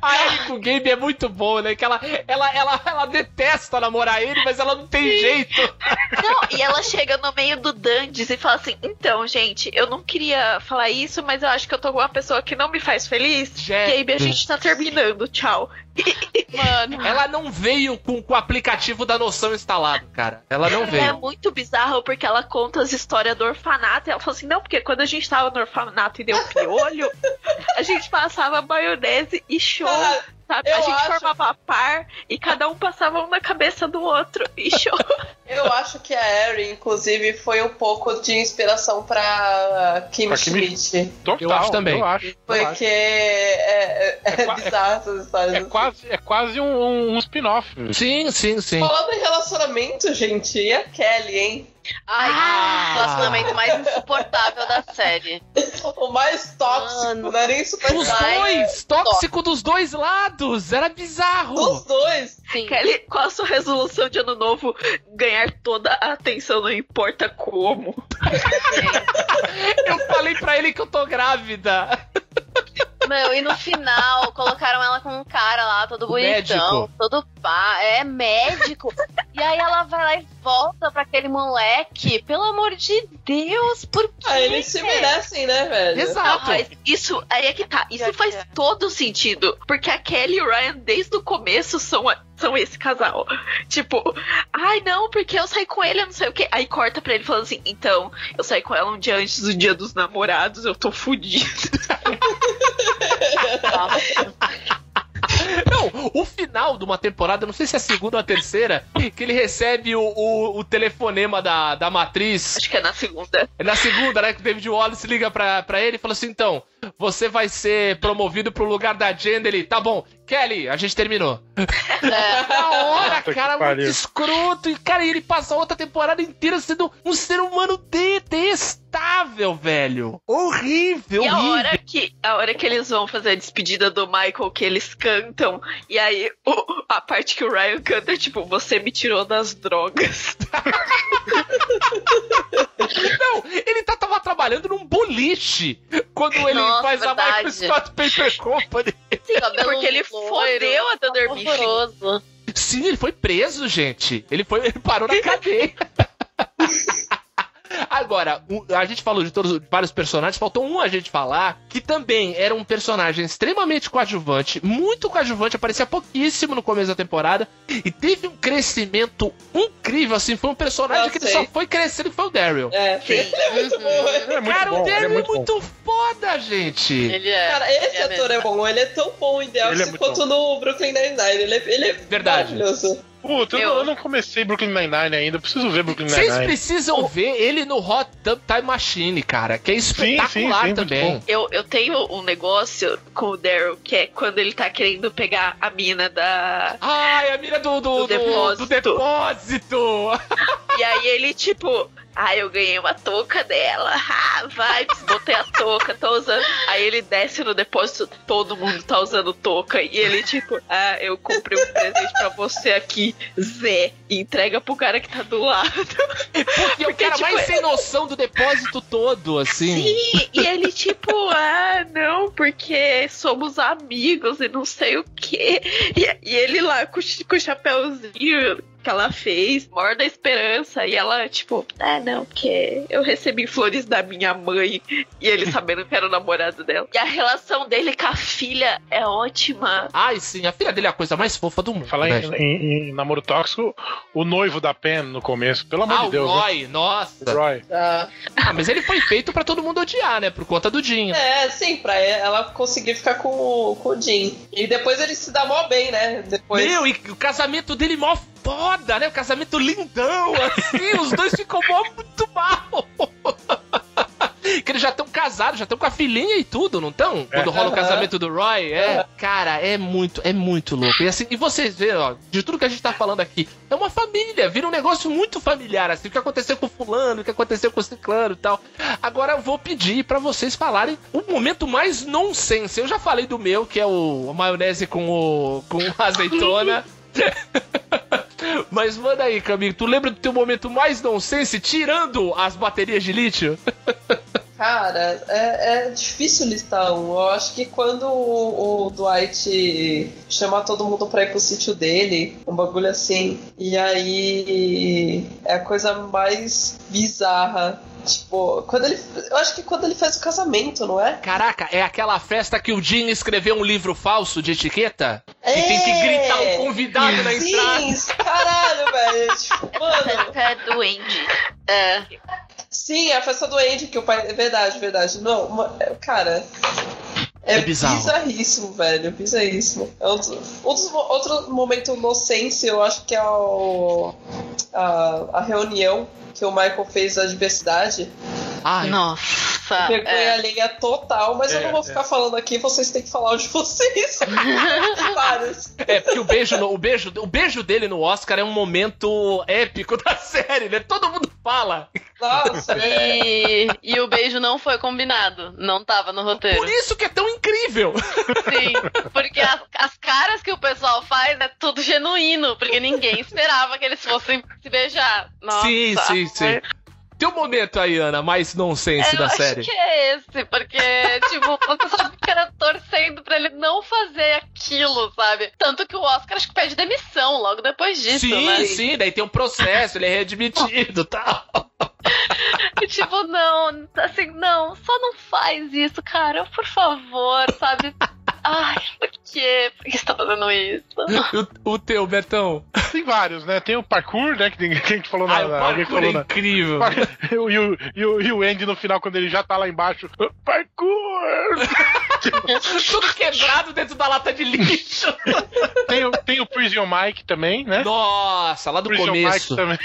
A Erin com o Gabe é muito boa, né? Que ela, ela, ela, ela detesta namorar ele, mas ela não tem Sim. jeito. Não, e ela chega no meio do Dandes e fala assim: então, gente, eu não queria falar isso, mas eu acho que eu tô com uma pessoa que não me faz feliz. Gente. Gabe, a gente tá terminando, tchau. Mano, ela não veio com, com o aplicativo da noção instalado, cara. Ela não veio. É muito bizarro porque ela conta as histórias do orfanato. E ela fala assim: não, porque quando a gente tava no orfanato e deu piolho, a gente passava maionese e show. Sabe? a gente acho... formava par e cada um passava um na cabeça do outro e show. Eu acho que a Erin, inclusive, foi um pouco de inspiração pra Kim pra Schmidt. Total, eu acho também. Eu acho, Porque é, é, é, é bizarro essas histórias. É, assim. quase, é quase um, um spin-off. Sim, sim, sim. Falando em relacionamento, gente, e a Kelly, hein? Ai, ah. o relacionamento mais insuportável da série. O mais tóxico, Mano. não é nem super Os dois! Tóxico dos dois lados! Era bizarro! Dos dois! Sim. Kelly, qual a sua resolução de ano novo? Ganhar toda a atenção, não importa como. Eu falei pra ele que eu tô grávida. Meu, e no final colocaram ela com um cara lá, todo bonitão, médico. todo pá, é médico. e aí ela vai lá e volta pra aquele moleque. Pelo amor de Deus, por quê? Ah, eles se merecem, né, velho? Exato. Não, isso, aí é que tá. Isso faz todo sentido. Porque a Kelly e o Ryan, desde o começo, são são esse casal. Tipo, ai não, porque eu saí com ele, eu não sei o que. Aí corta pra ele falando assim: então, eu saí com ela um dia antes do dia dos namorados, eu tô fudido. Não, o final de uma temporada, não sei se é a segunda ou a terceira, que ele recebe o, o, o, telefonema da, da matriz. Acho que é na segunda. É na segunda, né? Que o David Wallace liga pra, pra ele e fala assim: então, você vai ser promovido pro lugar da Jen. Ele, tá bom, Kelly, a gente terminou. É. Na hora, Puta cara, muito pariu. escroto. E, cara, ele passa a outra temporada inteira sendo um ser humano detestável, velho. Horrível, E a horrível. hora, que, a hora que eles vão fazer a despedida do Michael, que eles cantam, e aí o- a parte que o Ryan canta é tipo, você me tirou das drogas. Não, ele tá, tava trabalhando num boliche quando ele Nossa, faz a verdade. Michael Scott Paper Company. Cabelo Porque ele fodeu a Dunder Mifflin. horroroso. Sim, ele foi preso, gente. Ele foi, ele parou na cadeia. Agora, a gente falou de todos vários personagens, faltou um a gente falar que também era um personagem extremamente coadjuvante, muito coadjuvante, aparecia pouquíssimo no começo da temporada e teve um crescimento incrível, assim, foi um personagem Eu que ele só foi crescendo foi o Daryl. É, ele é muito bom. Ele é muito Cara, bom, o é Daryl é muito, muito, bom. foda, gente. Ele é. Cara, esse é ator mesmo. é bom. Ele é tão bom em The é Office quanto no Brooklyn Nine-Nine. Ele é, ele é Verdade. maravilhoso. Puta, eu, Eu- não- comecei Brooklyn Nine-Nine ainda, eu preciso ver Brooklyn Vocês Nine-Nine. precisam ver ele no Hot Tub Time Machine, cara, que é espetacular sim, sim, muito também. Eu, eu tenho um negócio com o Daryl, que é quando ele tá querendo pegar a mina da. Ai, a mira do, do, Do do, do depósito. depósito. E aí ele, tipo, ah, eu ganhei uma touca dela. Ah, vai, botei a touca, tô usando. Aí ele desce no depósito, todo mundo tá usando touca. E ele, tipo, ah, eu comprei um presente pra você aqui, Zé. E entrega pro cara que tá do lado. É o cara tipo, mais sem noção do depósito todo, assim. Sim, e ele, tipo, ah, não, porque somos amigos e não sei o quê. E, e ele lá com, com o chapéuzinho que ela fez, maior da esperança, e ela, tipo, ah, não, porque eu recebi flores da minha mãe, e ele sabendo que era o namorado dela. E a relação dele com a filha é ótima. Ai, sim, a filha dele é a coisa mais fofa do mundo. Falar né, em, em- em namoro tóxico, o noivo da Pen no começo, pelo amor Ah, de o Deus. né? Roy, nossa. Roy. Tá. Ah, mas ele foi feito pra todo mundo odiar, né? Por conta do Jim. É, sim, pra ela conseguir ficar com, o- com o Jim. E depois ele se dá mó bem, né? Depois. Meu, e o casamento dele mó foda, né? O casamento lindão, assim, os dois ficam mó muito mal. Que eles já estão casados, já estão com a filhinha e tudo, não estão? Quando rola o casamento do Roy, é. Cara, é muito, é muito louco. E assim, e vocês veem, ó, de tudo que a gente tá falando aqui, é uma família, vira um negócio muito familiar, assim, o que aconteceu com o fulano, o que aconteceu com o ciclano e tal. Agora eu vou pedir pra vocês falarem o momento mais nonsense. Eu já falei do meu, que é o a maionese com o com azeitona. Mas manda aí, Camille, tu lembra do teu momento mais nonsense, tirando as baterias de lítio? Cara, é, é difícil listar um. Eu acho que quando o, o Dwight chama todo mundo pra ir pro sítio dele, um bagulho assim, e aí é a coisa mais bizarra. Tipo, quando ele. Eu acho que quando ele faz o casamento, não é? Caraca, é aquela festa que o Jim escreveu um livro falso de etiqueta? E tem que É! gritar o convidado na entrada. Sim, caralho, velho. Tipo, mano. Festa é do Andy. É. Sim, a festa do Andy, que o pai. É verdade, verdade. Não, é, cara. É, É bizarro. bizarríssimo, velho. Bizarríssimo. É dos mo- outro momento nonsense, eu acho que é o, a, a reunião que o Michael fez da diversidade. Ai, Nossa. Vergonha É. alheia total, mas eu É, não vou é. ficar falando aqui, vocês têm que falar o de vocês. Vários. é porque o beijo, no- o, beijo, o beijo dele no Oscar é um momento épico da série, né? Todo mundo fala. Nossa, é. E, e o beijo não foi combinado. Não tava no roteiro. Por isso que é tão incrível. Sim. Porque as, as caras que o pessoal faz é tudo genuíno. Porque ninguém esperava que eles fossem se beijar. Nossa. sim, sim, sim. Tem um momento aí, Ana, mais nonsense É, da eu série. acho que é esse, porque, tipo, você só fica torcendo pra ele não fazer aquilo, sabe? Tanto que o Oscar acho que pede demissão logo depois disso, sim, né? sim, daí tem um processo, ele é readmitido e tal. Tipo, não, assim, não, só não faz isso, cara, por favor, sabe? Ai, por quê? Por que você tá fazendo isso? O, o teu, Betão. Tem vários, né? Tem o parkour, né? Que, tem- que a gente falou na. Ai, o alguém parkour é na. incrível. E o, e, o, e, o, e o Andy no final, quando ele já tá lá embaixo. Parkour! Tudo quebrado dentro da lata de lixo. tem, o, tem o Prison Mike também, né? Nossa, lá do Prison começo. Mike também.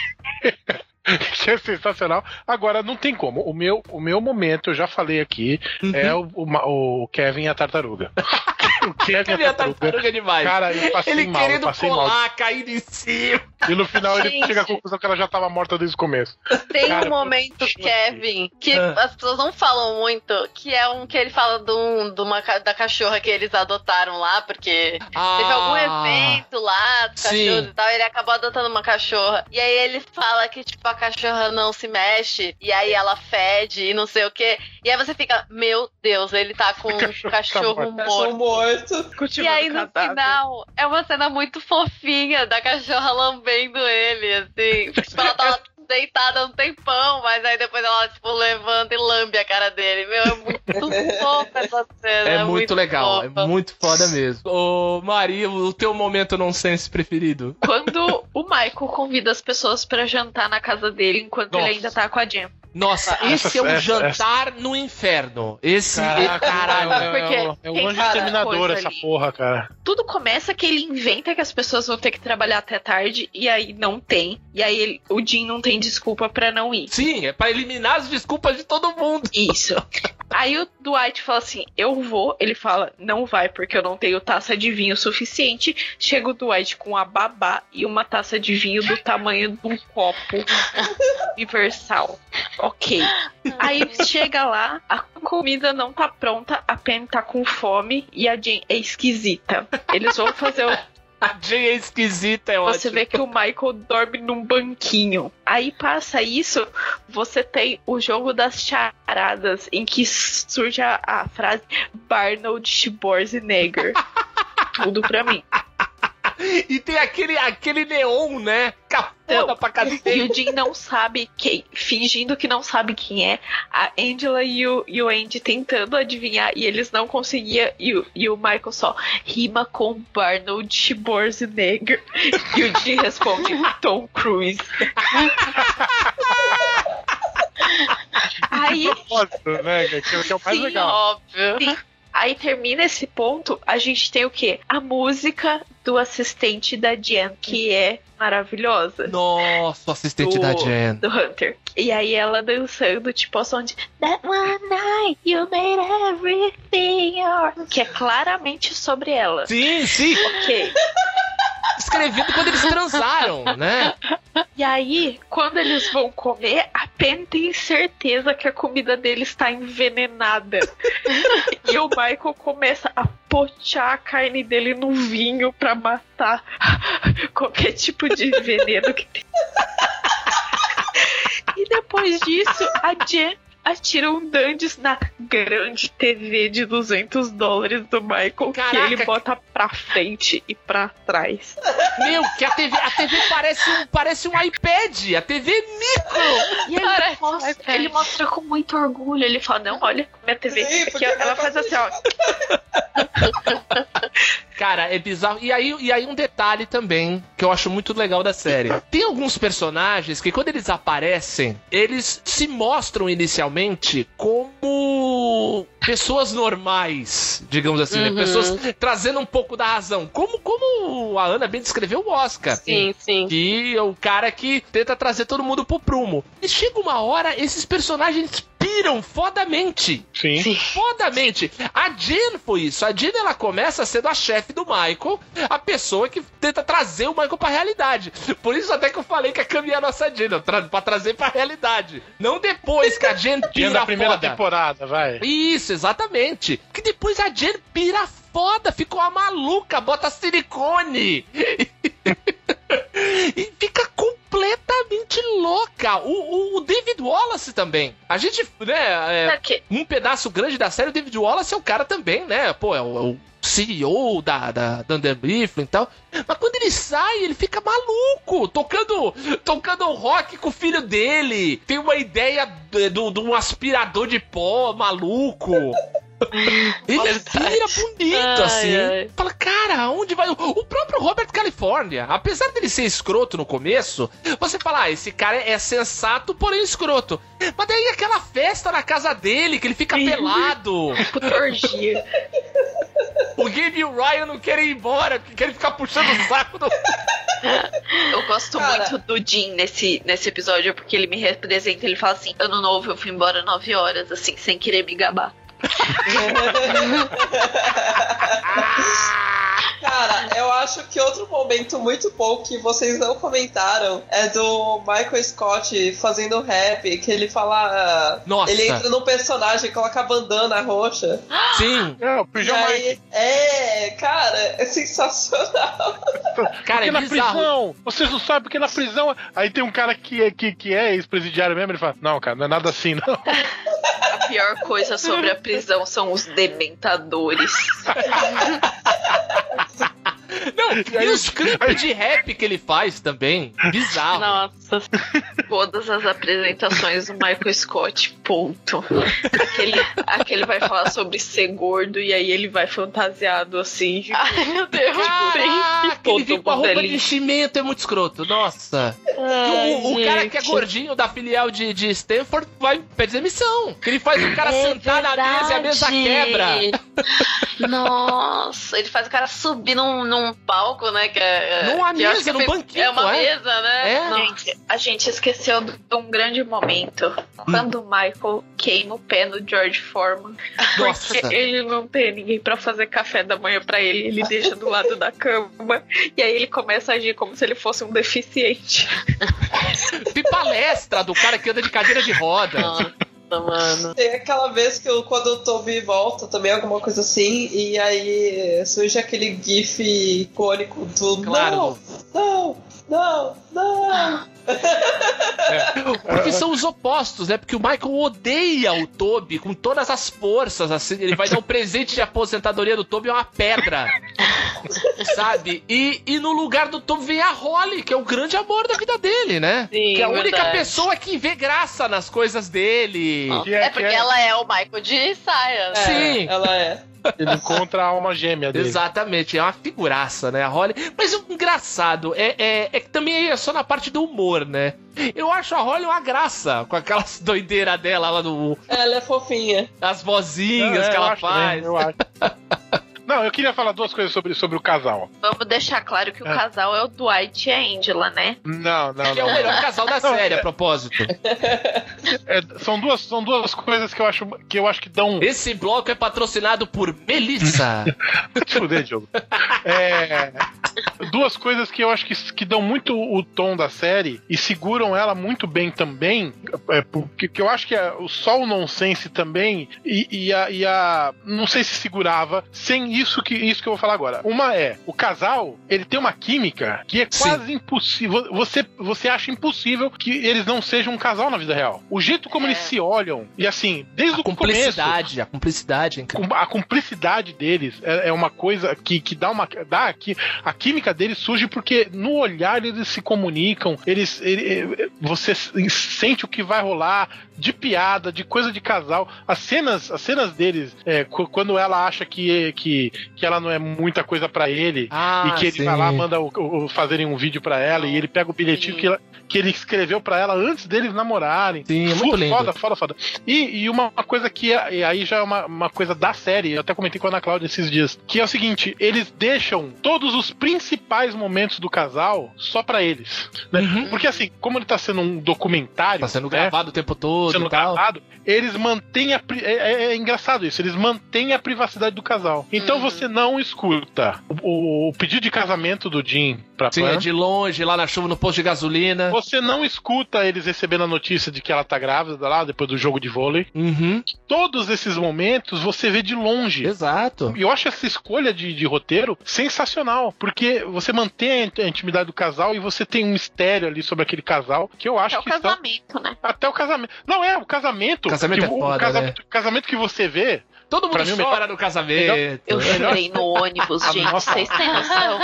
que é sensacional. Agora, não tem como. O meu, o meu momento, eu já falei aqui, Uhum. é o, o, o Kevin e a tartaruga. o Kevin Ele e é a tartaruga. tartaruga demais. Cara, eu passei ele mal, eu querendo passei mal. colar, caindo em cima. E no final ele Gente. chega à conclusão que ela já tava morta desde o começo. Tem Cara, um momento, eu- Kevin, que Ah. as pessoas não falam muito, que é um que ele fala de um- de uma, da cachorra que eles adotaram lá, porque teve algum evento lá dos cachorros e tal, ele acabou adotando uma cachorra. E aí ele fala que, tipo, a cachorra não se mexe, e aí ela fede e não sei o quê. E aí você fica, meu Deus, ele tá com um cachorro tá cachorro Cachorro morto. Morto. E aí no final é uma cena muito fofinha da cachorra lambendo ele, assim. Tipo, ela tava deitada um tempão, mas aí depois ela, tipo, levanta e lambe a cara dele. Meu, é muito fofa essa cena. É, muito, legal, fofa. é muito foda mesmo. Ô, Maria, o teu momento nonsense preferido? Quando o Michael convida as pessoas pra jantar na casa dele enquanto Nossa. ele ainda tá com a Jen. Nossa, Essa- esse é um essa- jantar no inferno. Esse, caralho. é, Porque é, o- é o anjo exterminador essa ali. porra, cara. Tudo começa que ele inventa que as pessoas vão ter que trabalhar até tarde e aí não tem. E aí ele- o Jim não tem desculpa pra não ir. Sim, é pra eliminar as desculpas de todo mundo. Isso. Aí o Dwight fala assim: Eu vou. Ele fala: Não vai, porque eu não tenho taça de vinho suficiente. Chega o Dwight com a babá e uma taça de vinho do tamanho de um copo universal. Ok. Aí chega lá, a comida não tá pronta, a Pen tá com fome e a Jen é esquisita. Eles vão fazer o A Jay é esquisita, é você ótimo. vê que o Michael dorme num banquinho. Aí passa isso, você tem o jogo das charadas, em que surge a, a frase Barnold Schwarzenegger. Tudo pra mim. E tem aquele, aquele neon, né? Então, pra E cacete. o Jim não sabe quem, fingindo que não sabe quem é. A Angela e o, e o Andy tentando adivinhar e eles não conseguiam. E o, e o Michael só rima com Barnold Schwarzenegger. E o Jim responde Tom Cruise. Aí Gosto, né? Que, que é o mais Sim, legal. Óbvio. Aí termina esse ponto, a gente tem o quê? A música do assistente da Jen, que é maravilhosa. Nossa, assistente Do- da Jen. Do Hunter. E aí ela dançando, tipo, ao som de That one night you made everything yours. Que é claramente sobre ela. Sim, sim. Ok. Escrevendo quando eles transaram, né? E aí, quando eles vão comer, a Pen tem certeza que a comida dele está envenenada. e o Michael começa a pochar a carne dele no vinho pra matar qualquer tipo de veneno que tem. e depois disso, a Jen atira um Dandes na grande TV de 200 dólares do Michael que Caraca. ele bota pra frente e pra trás. Meu, que a TV, a TV parece um, parece um iPad. A TV é micro. E ele Parece mostra, ele mostra com muito orgulho. Ele fala: Não, olha, minha TV. Sim, Aqui, porque ela faz assim, ó. Cara, é bizarro. E aí, e aí um detalhe também que eu acho muito legal da série. Tem alguns personagens que quando eles aparecem, eles se mostram inicialmente como pessoas normais, digamos assim, né? Uhum. Pessoas trazendo um pouco da razão. Como, como a Ana bem descreveu o Oscar. Sim, sim. Que é o cara que tenta trazer todo mundo pro prumo. E chega uma hora, esses personagens piram fodamente. Sim. Sim. Fodamente. A Jen foi isso. A Jen ela começa sendo a chefe do Michael, a pessoa que tenta trazer o Michael pra realidade. Por isso até que eu falei que a Cami é a nossa Jen, tra pra trazer pra realidade. Não depois que a Jen Tinha pira da primeira foda. temporada, vai. Isso, exatamente. Que depois a Jen pira foda, ficou a maluca, bota silicone. e fica completamente louca. O, o- o David Wallace também. A gente, né, é, Sabe que- um pedaço grande da série, o David Wallace é o cara também, né? Pô, é o, é o CEO da, da Dunder Mifflin e tal. Mas quando ele sai, ele fica maluco, tocando, tocando rock com o filho dele. Tem uma ideia de, do- de um aspirador de pó maluco. Ele vira bonito, Ai, assim. ai. Fala, cara, onde vai? O próprio Robert California, apesar dele ser escroto no começo, você fala, ah, esse cara é sensato, porém escroto. Mas daí aquela festa na casa dele, que ele fica pelado. Puta orgia. O Gabe e o Ryan não querem ir embora, porque querem ficar puxando o saco do. Eu gosto Cara. muito do Jim nesse, nesse episódio, porque ele me representa. Ele fala assim: Ano novo, eu fui embora 9 horas, assim, sem querer me gabar. Cara, eu acho que outro momento muito bom que vocês não comentaram é do Michael Scott fazendo rap, que ele fala. Nossa. Ele entra num personagem, coloca a bandana roxa. Sim. É, o E pijama aí, é, cara, é sensacional. Cara, porque é na bizarro. prisão, vocês não sabem porque na prisão. Aí tem um cara que é, que, que é ex-presidiário mesmo, ele fala: Não, cara, não é nada assim, não. A pior coisa sobre a prisão são os dementadores. Não, E e aí- os clipes de rap que ele faz também. Bizarro. Nossa. Todas as apresentações do Michael Scott, ponto. Aquele, aquele vai falar sobre ser gordo e aí ele vai fantasiado assim. de- Ai, meu Deus. Caraca, todo ele vem com a roupa ali. de enchimento, é muito escroto. Nossa. Ai, o, o cara que é gordinho da filial de, de Stanford vai pedir demissão. Que ele faz o cara É sentar na mesa e a mesa verdade. quebra. Nossa, ele faz o cara subir num, num palco, né? Que é, Numa que mesa, num foi- banquinho, É uma é? mesa, né? É. Gente, a gente esqueceu de um grande momento. Quando o Michael queima o pé no George Foreman. Nossa. Porque ele não tem ninguém pra fazer café da manhã pra ele. Ele deixa do lado da cama. E aí ele começa a agir como se ele fosse um deficiente. Que palestra do cara que anda de cadeira de roda. Nossa, mano. Tem aquela vez que eu, quando o Toby volta, também alguma coisa assim, e aí surge aquele gif icônico do Claro. não, não, não, não. Porque são os opostos, né? Porque o Michael odeia o Toby com todas as forças, assim. Ele vai dar um presente de aposentadoria do Toby é uma pedra. sabe? E, e no lugar do Toby vem a Holly, que é o grande amor da vida dele, né? Sim, que é a única verdade. pessoa que vê graça nas coisas dele. É que porque ela é o Michael de saia. né? É, Sim. Ela é. Ele encontra a alma gêmea dele. Exatamente, é uma figuraça, né? A Holly. Mas o engraçado é, é, é que também é só na parte do humor, né? Eu acho a Holly uma graça, com aquelas doideiras dela lá no. Ela é fofinha. as vozinhas É, que ela acho faz. eu acho. Não, eu queria falar duas coisas sobre, sobre o casal. Vamos deixar claro que o É. casal é o Dwight e a Angela, né? Não, não, Que é o não. melhor casal da Não, série, é- a propósito. É, são, duas, são duas coisas que eu acho que eu acho que dão. Esse bloco é patrocinado por Melissa. Te fuder, Diogo. É, duas coisas que eu acho que, que dão muito o tom da série e seguram ela muito bem também. É, porque que eu acho que é, o Sol Nonsense também e, e a, e a- Não sei se segurava sem isso que, isso que eu vou falar agora. Uma é: o casal, ele tem uma química que é Sim. quase impossível. Você, você acha impossível que eles não sejam um casal na vida real. O jeito como É. eles se olham, e assim, desde A o começo. cumplicidade, a cumplicidade é a cumplicidade deles é, é uma coisa que, que dá uma. Dá aqui, a química deles surge porque no olhar eles se comunicam, eles. ele- eh, você sente o que vai rolar de piada, de coisa de casal. As cenas, as cenas deles, é, qu- quando ela acha que, que, que ela não é muita coisa pra ele. Ah, e que ele sim. vai lá, manda o, o- fazerem um vídeo pra ela e ele pega o bilhetinho que, ela- que ele escreveu pra ela antes deles namorarem. Sim, é muito lindo. Foda, foda, foda. E, e uma, uma coisa que é, e aí já é uma, uma coisa da série, eu até comentei com a Ana Cláudia esses dias, que é o seguinte, eles deixam todos os principais momentos do casal só pra eles. né? Uhum. Porque assim, como ele tá sendo um documentário, Tá sendo né, gravado o tempo todo sendo e tal. gravado, eles mantêm a. É, é- é engraçado isso, eles mantêm a privacidade do casal. Então Uhum. você não escuta o, o pedido de casamento do Jim pra Sim, Pam. é de longe, lá na chuva, no posto de gasolina. Você não escuta eles recebendo a notícia de que ela tá grávida lá depois do jogo de vôlei. Uhum, Todos esses momentos você vê de longe. exato. E eu acho essa escolha de, de roteiro sensacional, porque você mantém a int- a intimidade do casal e você tem um mistério ali sobre aquele casal que eu acho É o que são- casamento, né? até o casamento. Não é o casamento. Casamento que, é o- foda, o casamento, casamento que você vê. Todo mundo Pra chora no casamento. Eu chorei no ônibus, Ah, gente. Vocês têm noção?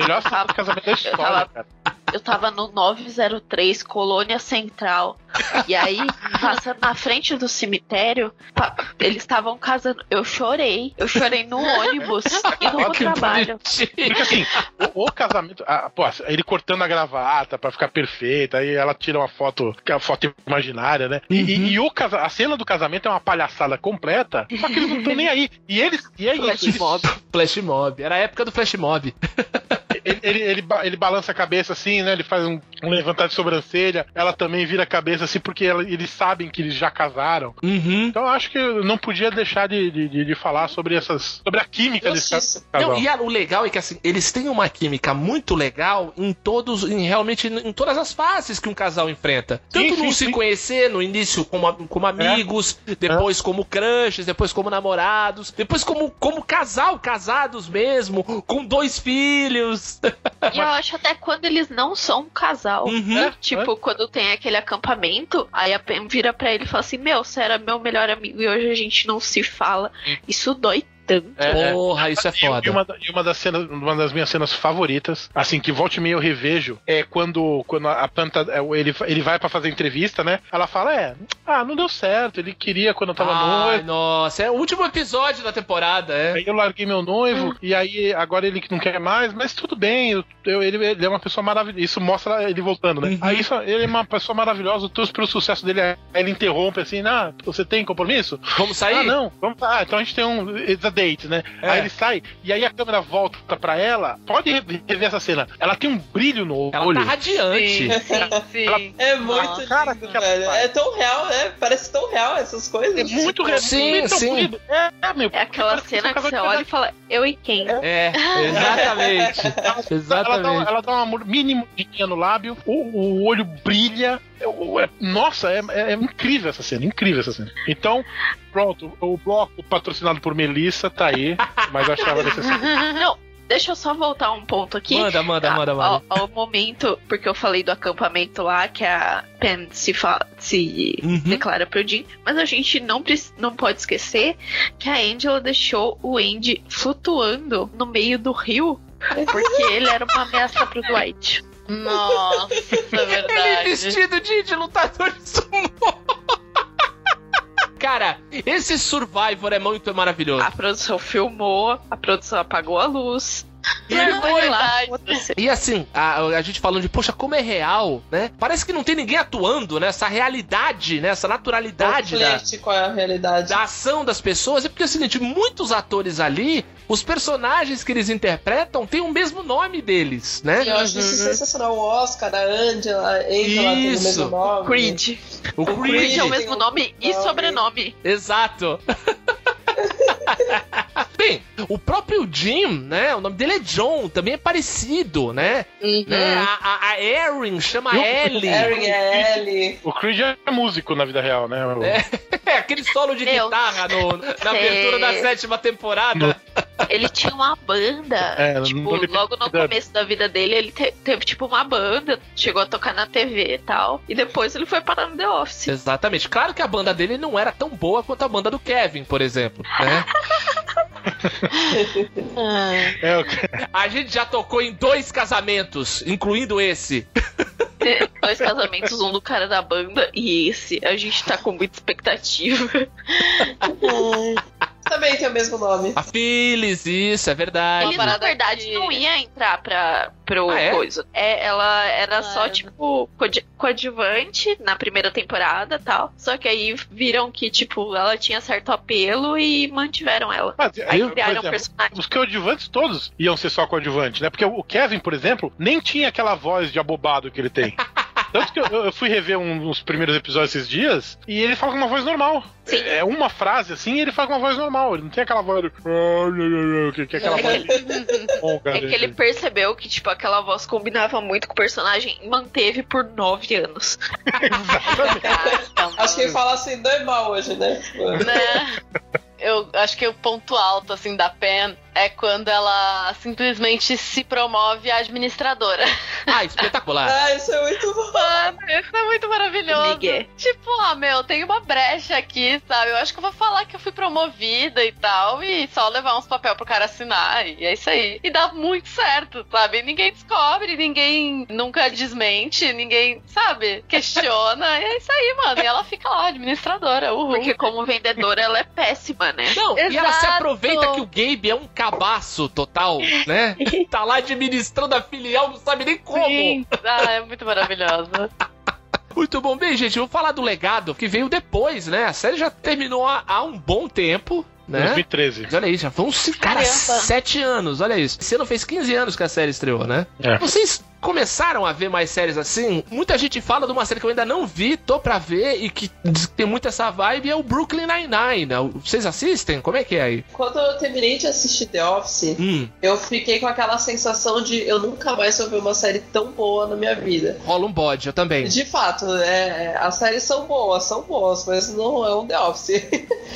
Melhor cena do casamento da história, tava- cara. Eu tava no 903, Colônia Central. E aí, passando na frente do cemitério, pa- eles estavam casando. Eu chorei. Eu chorei no ônibus Ó, pro que trabalho. assim, o, o casamento. ah, pô, ele cortando a gravata pra ficar perfeita, aí ela tira uma foto, que é uma foto imaginária, né? E, Uhum. e- e o casa, a cena do casamento é uma palhaçada completa, só que eles não estão nem aí. E eles. E é isso. Flash eles- mob. Flash mob. Era a época do flash mob. ele, ele, ele, ele balança a cabeça assim, né? Ele faz um, um levantar de sobrancelha. Ela também vira a cabeça assim, porque ela- eles sabem que eles já casaram. Uhum. Então eu acho que eu não podia deixar de, de, de- de falar sobre essas. sobre a química desse casal. Não, e a- o legal é que assim, eles têm uma química muito legal em todos, em realmente em todas as fases que um casal enfrenta. Tanto Sim, no sim, se sim. conhecer, no início como, como amigos, depois como crushes, depois como namorados, depois como, como casal, casados mesmo, com dois filhos. E eu acho até quando eles não são um casal. Uhum. É, Tipo, quando tem aquele acampamento, aí a Pam vira pra ele e fala assim: Meu, você era meu melhor amigo e hoje a gente não se fala. Isso dói tanto. É, é. Porra, isso é E- E foda. uma, e uma das cenas, uma das minhas cenas favoritas, assim, que volta e meia eu revejo, é quando, quando a planta, é, ele, ele vai pra fazer entrevista, né? Ela fala, é, ah, não deu certo, ele queria quando eu tava Ai, noivo. nossa, é o último episódio da temporada, é. Aí eu larguei meu noivo, e aí agora ele que não quer mais, mas tudo bem, eu, eu- ele, ele é uma pessoa maravilhosa. Isso mostra ele voltando, né? Uhum. Aí isso, ele é uma pessoa maravilhosa, torço pelo sucesso dele. Aí ele interrompe assim, ah, você tem compromisso? Vamos sair? Ah, não, vamos. Ah, então a gente tem um. Date, né? É. Aí ele sai, e aí a câmera volta pra ela. Pode re- rever essa cena. Ela tem um brilho no Ela olho. tá radiante. Sim, sim, sim. Ela- É muito cara, velho. É tão real, né? Parece tão real essas coisas. É muito real. Sim, muito sim. É, é, meu. É aquela cena que você de olha e fala: Eu e quem? É, exatamente. Ela dá, um- exatamente. ela dá uma mini mudinha no lábio, o, o olho brilha. É- nossa, é, é- é incrível essa cena, incrível essa cena. Então, pronto, o bloco patrocinado por Melissa tá aí, mas eu achava necessário. Não, deixa eu só voltar um ponto aqui. Manda, manda, manda, manda. Ao, ao momento, porque eu falei do acampamento lá, que a Pen se, fa- se Uhum. declara pro Jim, mas a gente não, não pode esquecer que a Angela deixou o Andy flutuando no meio do rio, porque ele era uma ameaça pro Dwight. Nossa, é Ele verdade. vestido de, de lutador de sumô. Cara, esse Survivor é muito maravilhoso. A produção filmou, a produção apagou a luz. E É foi lá. E assim, a, a gente falando de, poxa, como é real, né? Parece que não tem ninguém atuando, né? Essa realidade, né? Essa naturalidade da, com a realidade. da ação das pessoas. É porque é o seguinte, muitos atores ali, os personagens que eles interpretam têm o mesmo nome deles, né? E eu acho isso sensacional. O Oscar, a Angela, a Angela tem o Isso. mesmo nome. Creed. O O Creed. Creed é o mesmo um nome e nome. sobrenome. Exato. Bem, o próprio Jim, né? O nome dele é John, também é parecido, né? Uhum. né? A, a, a Erin chama Eu- Ellie. Erin é Ellie. O Creed é músico na vida real, né? O- É. Aquele solo de Meu, guitarra no- na abertura da sétima temporada. Ele tinha uma banda. É, tipo, logo no começo da vida dele, ele te- teve tipo uma banda, chegou a tocar na TV e tal. E depois ele foi parar no The Office. Exatamente. Claro que a banda dele não era tão boa quanto a banda do Kevin, por exemplo. Né? É, o- A gente já tocou em dois casamentos, incluindo esse. Dois casamentos, um do cara da banda e esse. A gente tá com muita expectativa. Também tem o mesmo nome. A Phyllis, isso, é verdade. Ele, na verdade, que- não ia entrar pra, pro Ah, é? coisa. É, ela era só, tipo, coad- coadjuvante na primeira temporada e tal. Só que aí viram que, tipo, ela tinha certo apelo e mantiveram ela. Mas, Aí por criaram um exemplo, personagem. Os coadjuvantes todos iam ser só coadjuvantes, né? Porque o Kevin, por exemplo, nem tinha aquela voz de abobado que ele tem. Tanto que eu, eu fui rever um, uns primeiros episódios esses dias e ele fala com uma voz normal. Sim. É uma frase assim e ele fala com uma voz normal. Ele não tem aquela voz. Que, que é aquela É voz. É que ele percebeu que, tipo, aquela voz combinava muito com o personagem e manteve por nove anos. Caraca, Acho que ele fala assim, normal hoje, né? né? Eu acho que o ponto alto assim da Pen é quando ela simplesmente se promove a administradora. Ah, espetacular. Ah, isso é muito bom. Mano, isso é muito maravilhoso. Miguel. Tipo, ah, meu, tem uma brecha aqui, sabe? Eu acho que eu vou falar que eu fui promovida e tal, e só levar uns papel pro cara assinar, e é isso aí. E dá muito certo, sabe? Ninguém descobre, ninguém nunca desmente, ninguém, sabe? Questiona, e é isso aí, mano. E ela fica lá, administradora, uhul. Porque como vendedora ela é péssima, né? Não, e ela se Exato. aproveita que o Gabe é um cabaço total, né? Tá lá administrando a filial, não sabe nem como. Sim. Ah, é muito maravilhosa. Muito bom. Bem, gente, eu vou falar do legado que veio depois, né? A série já terminou há, há um bom tempo. né? 2013. Olha aí, já vão cara, Caramba. sete anos, olha isso. Esse ano fez 15 anos que a série estreou, né? É. Vocês começaram a ver mais séries assim? Muita gente fala de uma série que eu ainda não vi, tô pra ver e que tem muito essa vibe, é o Brooklyn Nine-Nine. né? Vocês assistem? Como é que é aí? Quando eu terminei de assistir The Office, Hum, eu fiquei com aquela sensação de eu nunca mais vou ver uma série tão boa na minha vida. rola um bode, eu também. De fato, é, as séries são boas, são boas, mas não é um The Office.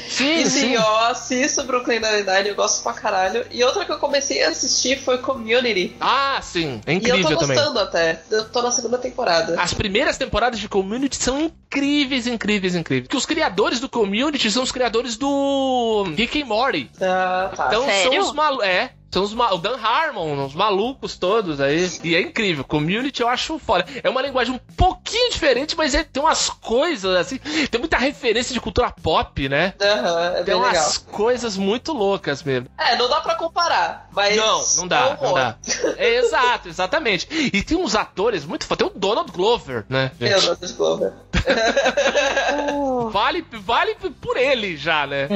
Sim, E sim, sim. eu assisto Brooklyn Nine-Nine, eu gosto pra caralho. E outra que eu comecei a assistir foi Community. Ah, sim. É incrível também. Gostando até. Eu tô na segunda temporada. As primeiras temporadas de Community são incríveis, incríveis, incríveis. Que os criadores do Community são os criadores do Rick and Morty. Ah, tá. Então Sério? são os malucos. É. São os o Dan Harmon, os malucos todos aí. E é incrível. Community eu acho foda. É uma linguagem um pouquinho diferente, mas é, tem umas coisas assim. Tem muita referência de cultura pop, né? Aham, é Tem bem legal. umas coisas muito loucas mesmo. É, não dá pra comparar, mas. Não, não dá, é não dá. É, exato, exatamente. E tem uns atores muito foda. Tem o Donald Glover, né? Meu Deus, Glover. Vale, vale por ele já, né?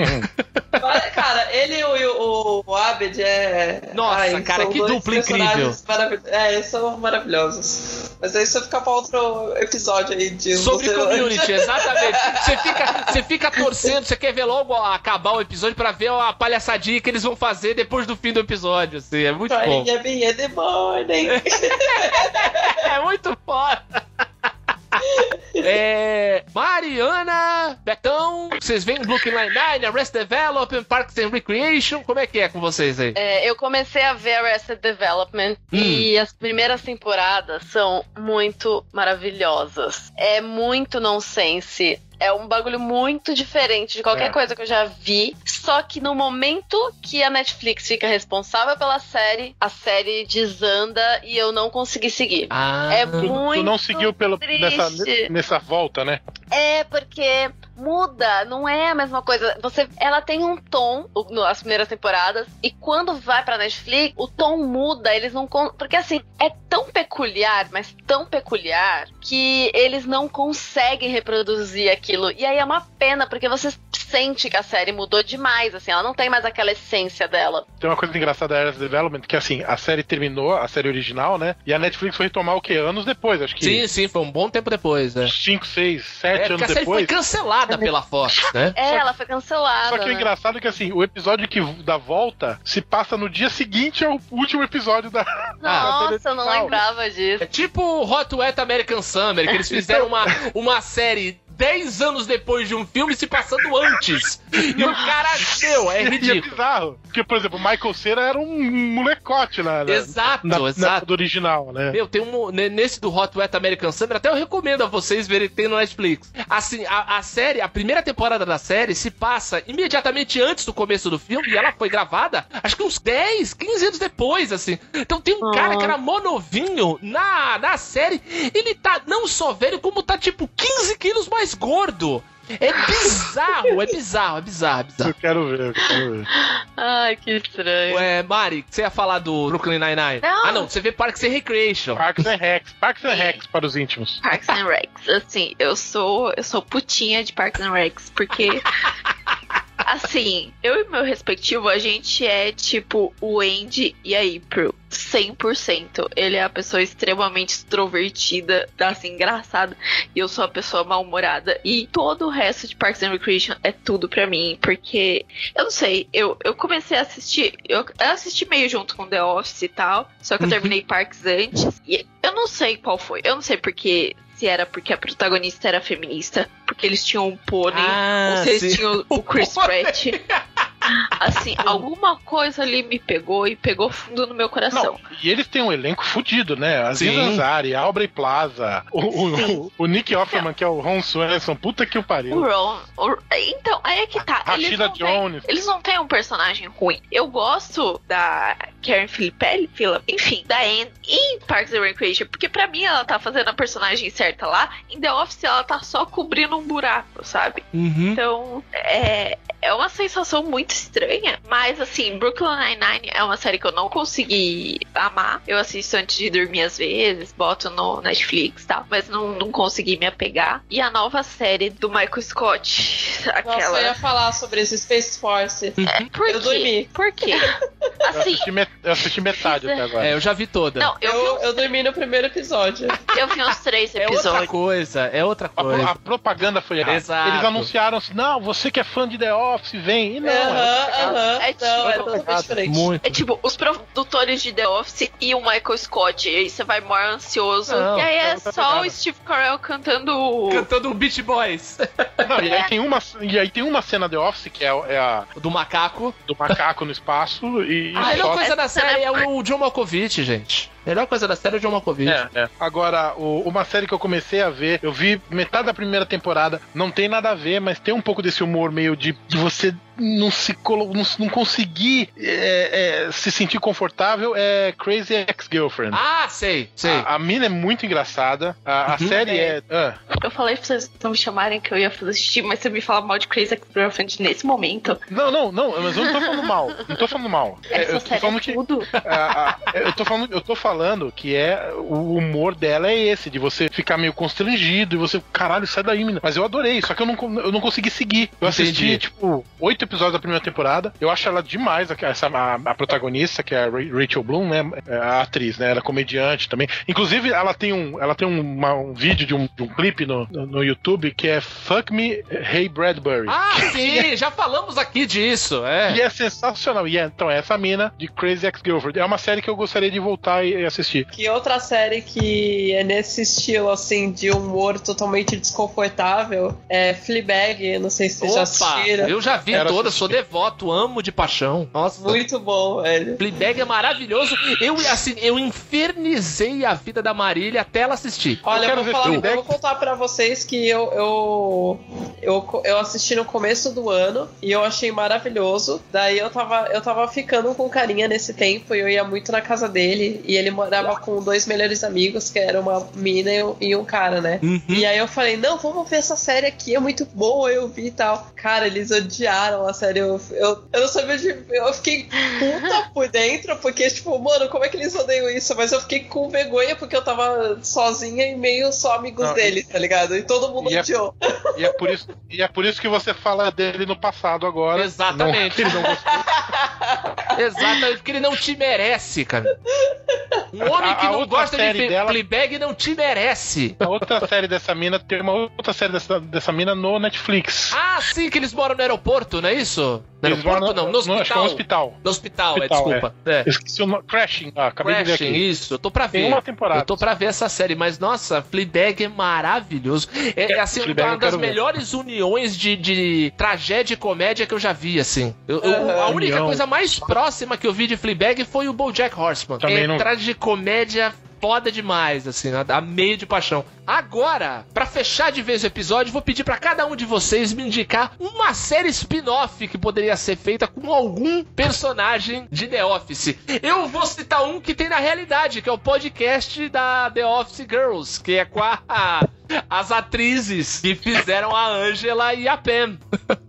Mas, cara, ele e o, o, o Abed é. Nossa, cara, são que dupla personagens maravil- É, são maravilhosos. Mas aí isso fica pra outro episódio aí de Sobre você- community, exatamente. Você fica, você fica torcendo, você quer ver logo acabar o episódio pra ver a palhaçadinha que eles vão fazer depois do fim do episódio, assim. É muito bom. Minha the morning. É muito foda. É, Mariana, Betão, vocês veem Brooklyn Nine-Nine, Arrested Development, Parks and Recreation, como é que é com vocês aí? É, eu comecei a ver Arrested Development Hum. e as primeiras temporadas são muito maravilhosas. É muito nonsense. É um bagulho muito diferente de qualquer É. coisa que eu já vi. Só que no momento que a Netflix fica responsável pela série, a série desanda e eu não consegui seguir. Ah, É muito tu não seguiu pelo, nessa, nessa volta, né? É, porque muda, não é a mesma coisa. Você, ela tem um tom o- no- as primeiras temporadas e quando vai pra Netflix, o tom muda, eles não porque assim, é tão peculiar, mas tão peculiar que eles não conseguem reproduzir aquilo. E aí é uma pena porque você sente que a série mudou demais, assim, ela não tem mais aquela essência dela. Tem uma coisa engraçada da Arrested Development, que assim, a série terminou, a série original, né? E a Netflix foi retomar o quê? Anos depois, acho que. Sim, sim, foi um bom tempo depois, né? 5, 6, É, 7 porque anos a série depois. foi cancelada pela Fox, né? É, ela foi cancelada. Só que o né? engraçado é que assim, o episódio que da volta se passa no dia seguinte ao último episódio da. Nossa, eu não lembrava disso. É tipo o Hot Wet American Summer, que eles fizeram uma, uma série 10 anos depois de um filme se passando antes. E o cara, meu, é E é ridículo. bizarro. Porque, por exemplo, o Michael Cera era um molecote na, na, Exato, na- na- exato. do original, né? Meu, tem um. ne- Nesse do Hot Wet American Summer, até eu recomendo a vocês verem que tem no Netflix. Assim, a, a série, a primeira temporada da série se passa imediatamente antes do começo do filme e ela foi gravada, acho que uns 10, 15 anos depois, assim. Então tem um cara que era monovinho na, na série, ele tá não só velho, como tá tipo 15 quilos mais gordo. É bizarro, é bizarro, é bizarro, é bizarro. Eu quero ver, eu quero ver. Ai, que estranho. Ué, Mari, você ia falar do Brooklyn Nine-Nine? Não. Ah, não, você vê Parks and Recreation. Parks and Recs. Parks and Recs para os íntimos. Parks and Recs. Assim, eu sou, eu sou putinha de Parks and Recs, porque assim, eu e meu respectivo, a gente é tipo o Andy e a April. 100%. Ele é a pessoa extremamente extrovertida, assim, engraçada. E eu sou a pessoa mal-humorada. E todo o resto de Parks and Recreation é tudo pra mim. Porque, eu não sei, eu, eu comecei a assistir. Eu, eu assisti meio junto com The Office e tal. Só que eu Uhum. terminei Parks antes. E eu não sei qual foi. Eu não sei porque. Se era porque a protagonista era feminista, porque eles tinham um pônei, Ah, ou se eles sim. tinham o Chris Pratt. Assim, alguma coisa ali me pegou e pegou fundo no meu coração. Não, e eles têm um elenco fudido, né? Aziz. Ansari, Aubrey Plaza, o, o, o Nick Offerman, que é o Ron Swanson, puta que o O pariu. Ron. o- então, aí é que tá. Eles Rashida não, têm, Jones. eles não têm um personagem ruim. Eu gosto da Karen Filippelli, enfim, da Anne em Parks and Recreation, porque pra mim ela tá fazendo a personagem certa lá, em The Office ela tá só cobrindo um buraco, sabe? Uhum. Então, é, é uma sensação muito estranha, mas assim, Brooklyn Nine-Nine é uma série que eu não consegui amar. Eu assisto antes de dormir às vezes, boto no Netflix e tal, mas não, não consegui me apegar. E a nova série do Michael Scott, Nossa, aquela. eu ia falar sobre esse Space Force. É, por Eu quê? dormi. Por quê? Eu Assim, assisti, met- eu assisti metade até agora. É, eu já vi toda. não, eu, Eu, vi, eu dormi no primeiro episódio. uns- eu vi uns três é outra episódios. coisa, é outra A, coisa. a propaganda foi errada. Exato. Eles anunciaram assim: não, você que é fã de The Office, vem. E não, é aham. É é tipo-. Muito. É tipo, os produtores de The Office e o Michael Scott. E aí você vai maior ansioso. Não, e aí é tá só o Steve Carell cantando. Cantando Beach Boys. Não, e, aí tem uma, e aí tem uma cena The Office, que é, é a do macaco. do macaco no espaço, e, e A melhor coisa da série é é o John Malkovich, gente. A melhor coisa da série é o John Malkovich. É, é. Agora, o- uma série que eu comecei a ver, eu vi metade da primeira temporada, não tem nada a ver, mas tem um pouco desse humor meio de, de você não se colo- não, não conseguir é, é, se sentir confortável, é Crazy Ex-Girlfriend. Ah, sei, sei. A, a mina é muito engraçada. A, a Uhum. série é. ah, Eu falei pra vocês não me chamarem que eu ia assistir, mas você me fala mal de Crazy Ex-Girlfriend nesse momento. não, não, não, mas eu não tô falando mal. Não tô falando mal. É, Essa eu tô série falando é que. tudo. a- eu, tô falando, eu tô falando que é o humor dela é esse, de você ficar meio constrangido e você, caralho, sai daí, menina. Mas eu adorei, só que eu não, eu não consegui seguir. Eu assisti, Entendi. tipo, oito episódios da primeira temporada. Eu acho ela demais, a- essa, a, a protagonista, que é a Ra- Rachel Bloom, né? é A atriz, né? Ela é comediante também. Inclusive, ela tem um, ela tem um, uma- um vídeo de um, de um clipe no, no, no YouTube que é Fuck Me, Hey Bradbury. Ah, sim, já falamos aqui disso, E é. é sensacional. E é, então, é essa mina de Crazy Ex-Girlfriend. É uma série que eu gostaria de voltar e assistir. Que outra série que é nesse estilo, assim, de humor totalmente desconfortável é Fleabag. Não sei se vocês já assistiram. eu já vi Quero toda, assistir. sou devoto, amo de paixão. Nossa. Muito bom, velho. Fleabag é maravilhoso. Eu, assim, eu infernizei a vida da Marília até ela assistir. Olha, eu quero vou, ver falar, eu vou contar pra vocês que eu, eu, eu, eu assisti no começo do ano e eu achei maravilhoso. Daí eu tava, eu tava ficando com carinha nesse tempo e eu ia muito na casa dele. E ele morava com dois melhores amigos, que era uma mina e um- e um cara, né? Uhum. E aí eu falei, não, vamos ver essa série aqui, é muito boa, eu vi e tal. Cara, eles odiaram a série. Eu, eu, eu não sabia de. Eu fiquei puta por dentro, porque, tipo, mano, como é que eles odeiam isso? Mas eu fiquei com vergonha porque eu tava sozinha e meio só amigos Não, dele, tá ligado? E todo mundo E é- odiou. E é por isso, e é por isso que você fala dele no passado agora. Exatamente. Não, ele não gostou. Exatamente, porque ele não te merece, cara. Um homem que A- a não gosta de dela- Fleabag não te merece. A outra série dessa mina tem uma outra série dessa, dessa mina no Netflix. Ah, sim, que eles moram no aeroporto, não é isso? No Eles aeroporto moram não, no acho que é hospital. um hospital. No hospital, é, Hospital, desculpa. É. Esqueci o nome. Crashing. Ah, acabei de Crashing, ver aqui. isso, eu tô pra ver. Tem uma temporada. Eu tô pra ver essa série, mas nossa, Fleabag é maravilhoso. É, é, assim, Fleabag uma das quero ver. melhores uniões de, de tragédia e comédia que eu já vi, assim. Eu- eu- a única União. coisa mais próxima que eu vi de Fleabag foi o BoJack Horseman. Também é não- tragicomédia foda demais, assim, a, a meio de paixão. Agora, pra fechar de vez o episódio, vou pedir pra cada um de vocês me indicar uma série spin-off que poderia ser feita com algum personagem de The Office. Eu vou citar um que tem na realidade, que é o podcast da The Office Girls, que é com a- as atrizes que fizeram a Angela e a Pam.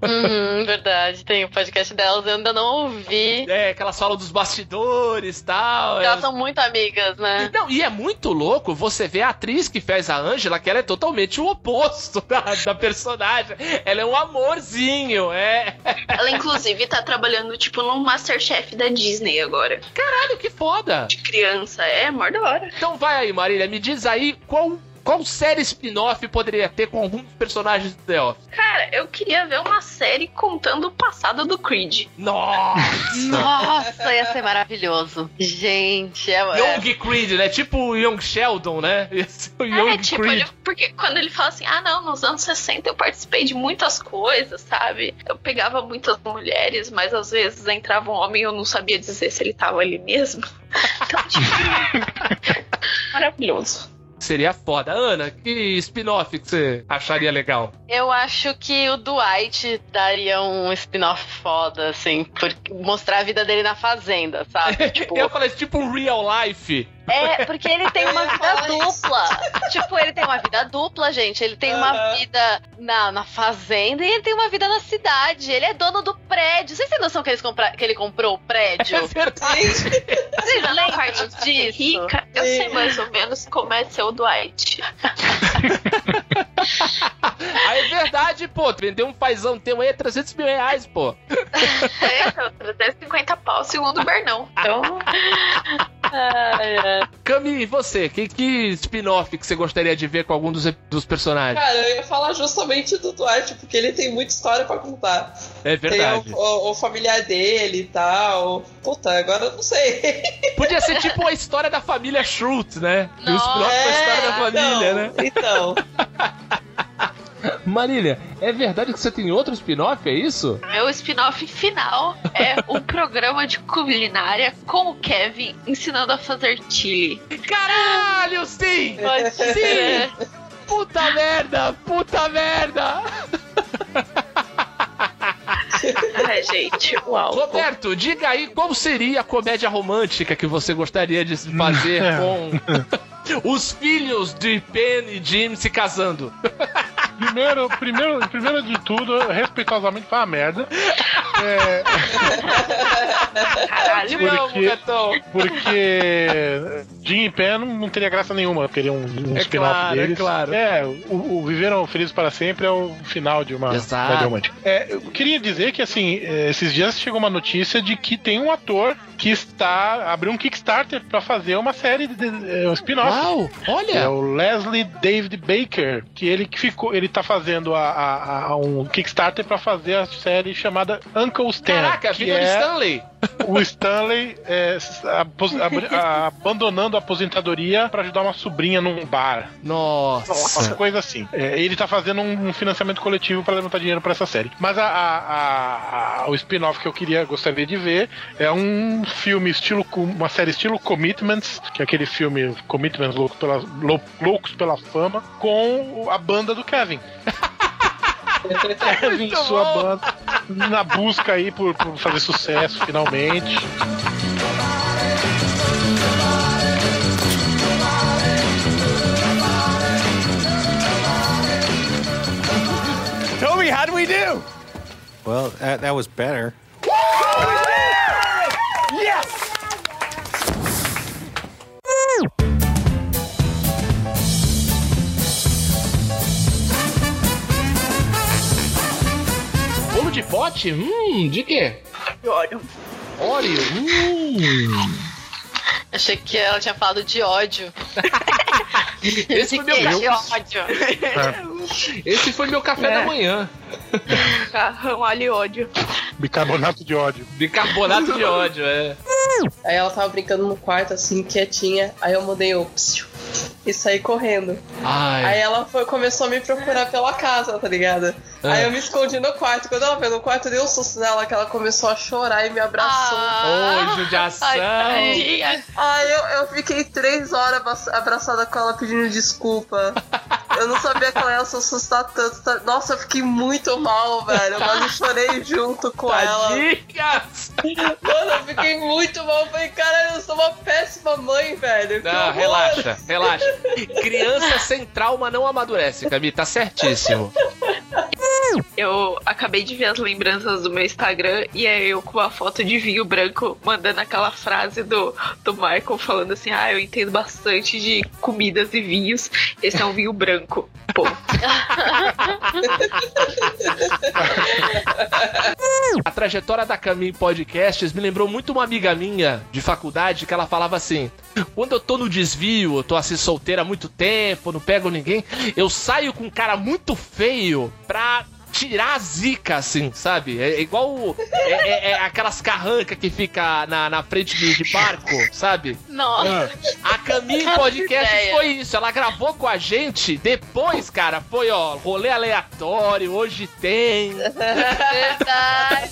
Uhum, verdade, tem o podcast delas, eu ainda não ouvi. É, que elas falam dos bastidores e tal. Elas são muito amigas, né? Não, e é muito louco você ver a atriz que fez a Angela, que ela é totalmente o oposto da, da personagem. Ela é um amorzinho, é. Ela, inclusive, tá trabalhando, tipo, no Masterchef da Disney agora. Caralho, que foda. De criança. É, mó da hora. Então vai aí, Marília, me diz aí qual, qual série spin-off poderia ter com alguns personagens do The Office. Cara, eu queria ver uma série contando o passado do Creed. Nossa! Nossa, ia ser maravilhoso. Gente, é, é- Young Creed, né? Tipo o Young Sheldon, né? Esse é o Young é, tipo, Creed. ele, porque quando ele fala assim, ah não, nos anos 60 eu participei de muitas coisas, sabe? Eu pegava muitas mulheres, mas às vezes entrava um homem e eu não sabia dizer se ele tava ali mesmo. Então, tipo, maravilhoso. Seria foda. Ana, que spin-off que você acharia legal? Eu acho que o Dwight daria um spin-off foda, assim, por mostrar a vida dele na fazenda, sabe? Tipo... Eu falei, tipo um real life. É, porque ele tem uma vida dupla. tipo, ele tem uma vida dupla, gente. Ele tem uma vida na, na fazenda e ele tem uma vida na cidade. Ele é dono do prédio. Vocês têm noção que, eles compra... que ele comprou o prédio? É verdade. Vocês lembram disso? Rica, eu sei mais ou menos como é ser o Dwight. aí é verdade, pô. Vender um paizão teu aí é 300 mil reais, pô. É, 350 pau segundo o Bernão. Então. Ai, ai. Cami, e você? Que, que spin-off que você gostaria de ver com algum dos, dos personagens? Cara, eu ia falar justamente do Dwight, porque ele tem muita história pra contar. É verdade. Tem o, o, o familiar dele e tal. Puta, agora eu não sei. Podia ser tipo a história da família Schultz, né? E o spin-off é, da história da família, então, né? Então. Marília, é verdade que você tem outro spin-off, é isso? Meu spin-off final é um programa de culinária com o Kevin ensinando a fazer chili. Caralho, sim! sim! Puta merda! Puta merda! Ai, gente, uau. Roberto, diga aí qual seria a comédia romântica que você gostaria de fazer com os filhos de Penn e Jim se casando. Primeiro, primeiro, primeiro de tudo, respeitosamente foi uma merda. É... Caralho, porque, porque Jim e Pen não teria graça nenhuma, queria um, um é spin-off claro, deles. É claro, é, o, o, Viveram Felizes para Sempre é o final de uma comédia romântica. É, eu queria dizer que, assim, esses dias chegou uma notícia de que tem um ator que está abriu um Kickstarter para fazer uma série de, de um spin-off. Uau, olha! É o Leslie David Baker, que ele que ficou, ele tá fazendo a, a, a um Kickstarter para fazer a série chamada Uncle Stan. Caraca, a vida é... Stanley. O Stanley é, a, a, abandonando a aposentadoria para ajudar uma sobrinha num bar. Nossa. Uma coisa assim. É, ele tá fazendo um, um financiamento coletivo para levantar dinheiro para essa série. Mas a, o spin-off que eu queria gostaria de ver é um filme estilo uma série estilo Commitments, que é aquele filme Commitments loucos pela, loucos pela fama, com a banda do Kevin. Kevin e sua bom. banda na busca aí por, por fazer sucesso finalmente. Toby, how do we do? Well, that, that was better. Pote? Hum, de quê? De óleo. Óleo? Hum. Achei que ela tinha falado de ódio. Esse foi meu de ódio. Esse foi meu café É. da manhã. Carrão, óleo e ódio. Bicarbonato de ódio. Bicarbonato de ódio, é. Aí ela tava brincando no quarto, assim, quietinha. Aí eu mudei o psiu, e saí correndo. Ai. Aí ela foi, começou a me procurar pela casa, tá ligado? Ah. Aí eu me escondi no quarto. Quando ela veio no quarto, eu dei um susto nela que ela começou a chorar e me abraçou. Oi, judiação. Ai, Aí eu, eu fiquei três horas abra- abraçada com ela pedindo desculpa. Eu não sabia que ela ia se assustar tanto. tá? Nossa, eu fiquei muito mal, velho. Eu quase chorei junto com ela. Tadinhas. Mano, eu fiquei muito mal. Eu falei, cara, eu sou uma péssima mãe, velho. Não, horror. relaxa, relaxa. Criança sem trauma não amadurece, Gabi, tá certíssimo. Eu acabei de ver as lembranças do meu Instagram e é eu com uma foto de vinho branco mandando aquela frase do, do Michael falando assim: Ah, eu entendo bastante de comidas e vinhos. Esse é um vinho branco. Pô. A trajetória da Caminho Podcasts me lembrou muito uma amiga minha de faculdade que ela falava assim: quando eu tô no desvio, eu tô solteira há muito tempo, não pego ninguém, eu saio com um cara muito feio pra tirar a zica, assim, sabe? É igual é, é- é aquelas carrancas que fica na, na frente de, de barco, sabe? Nossa, A Caminho Podcast foi isso. Ela gravou com a gente. Depois, cara, foi, ó, rolê aleatório. Hoje tem. verdade,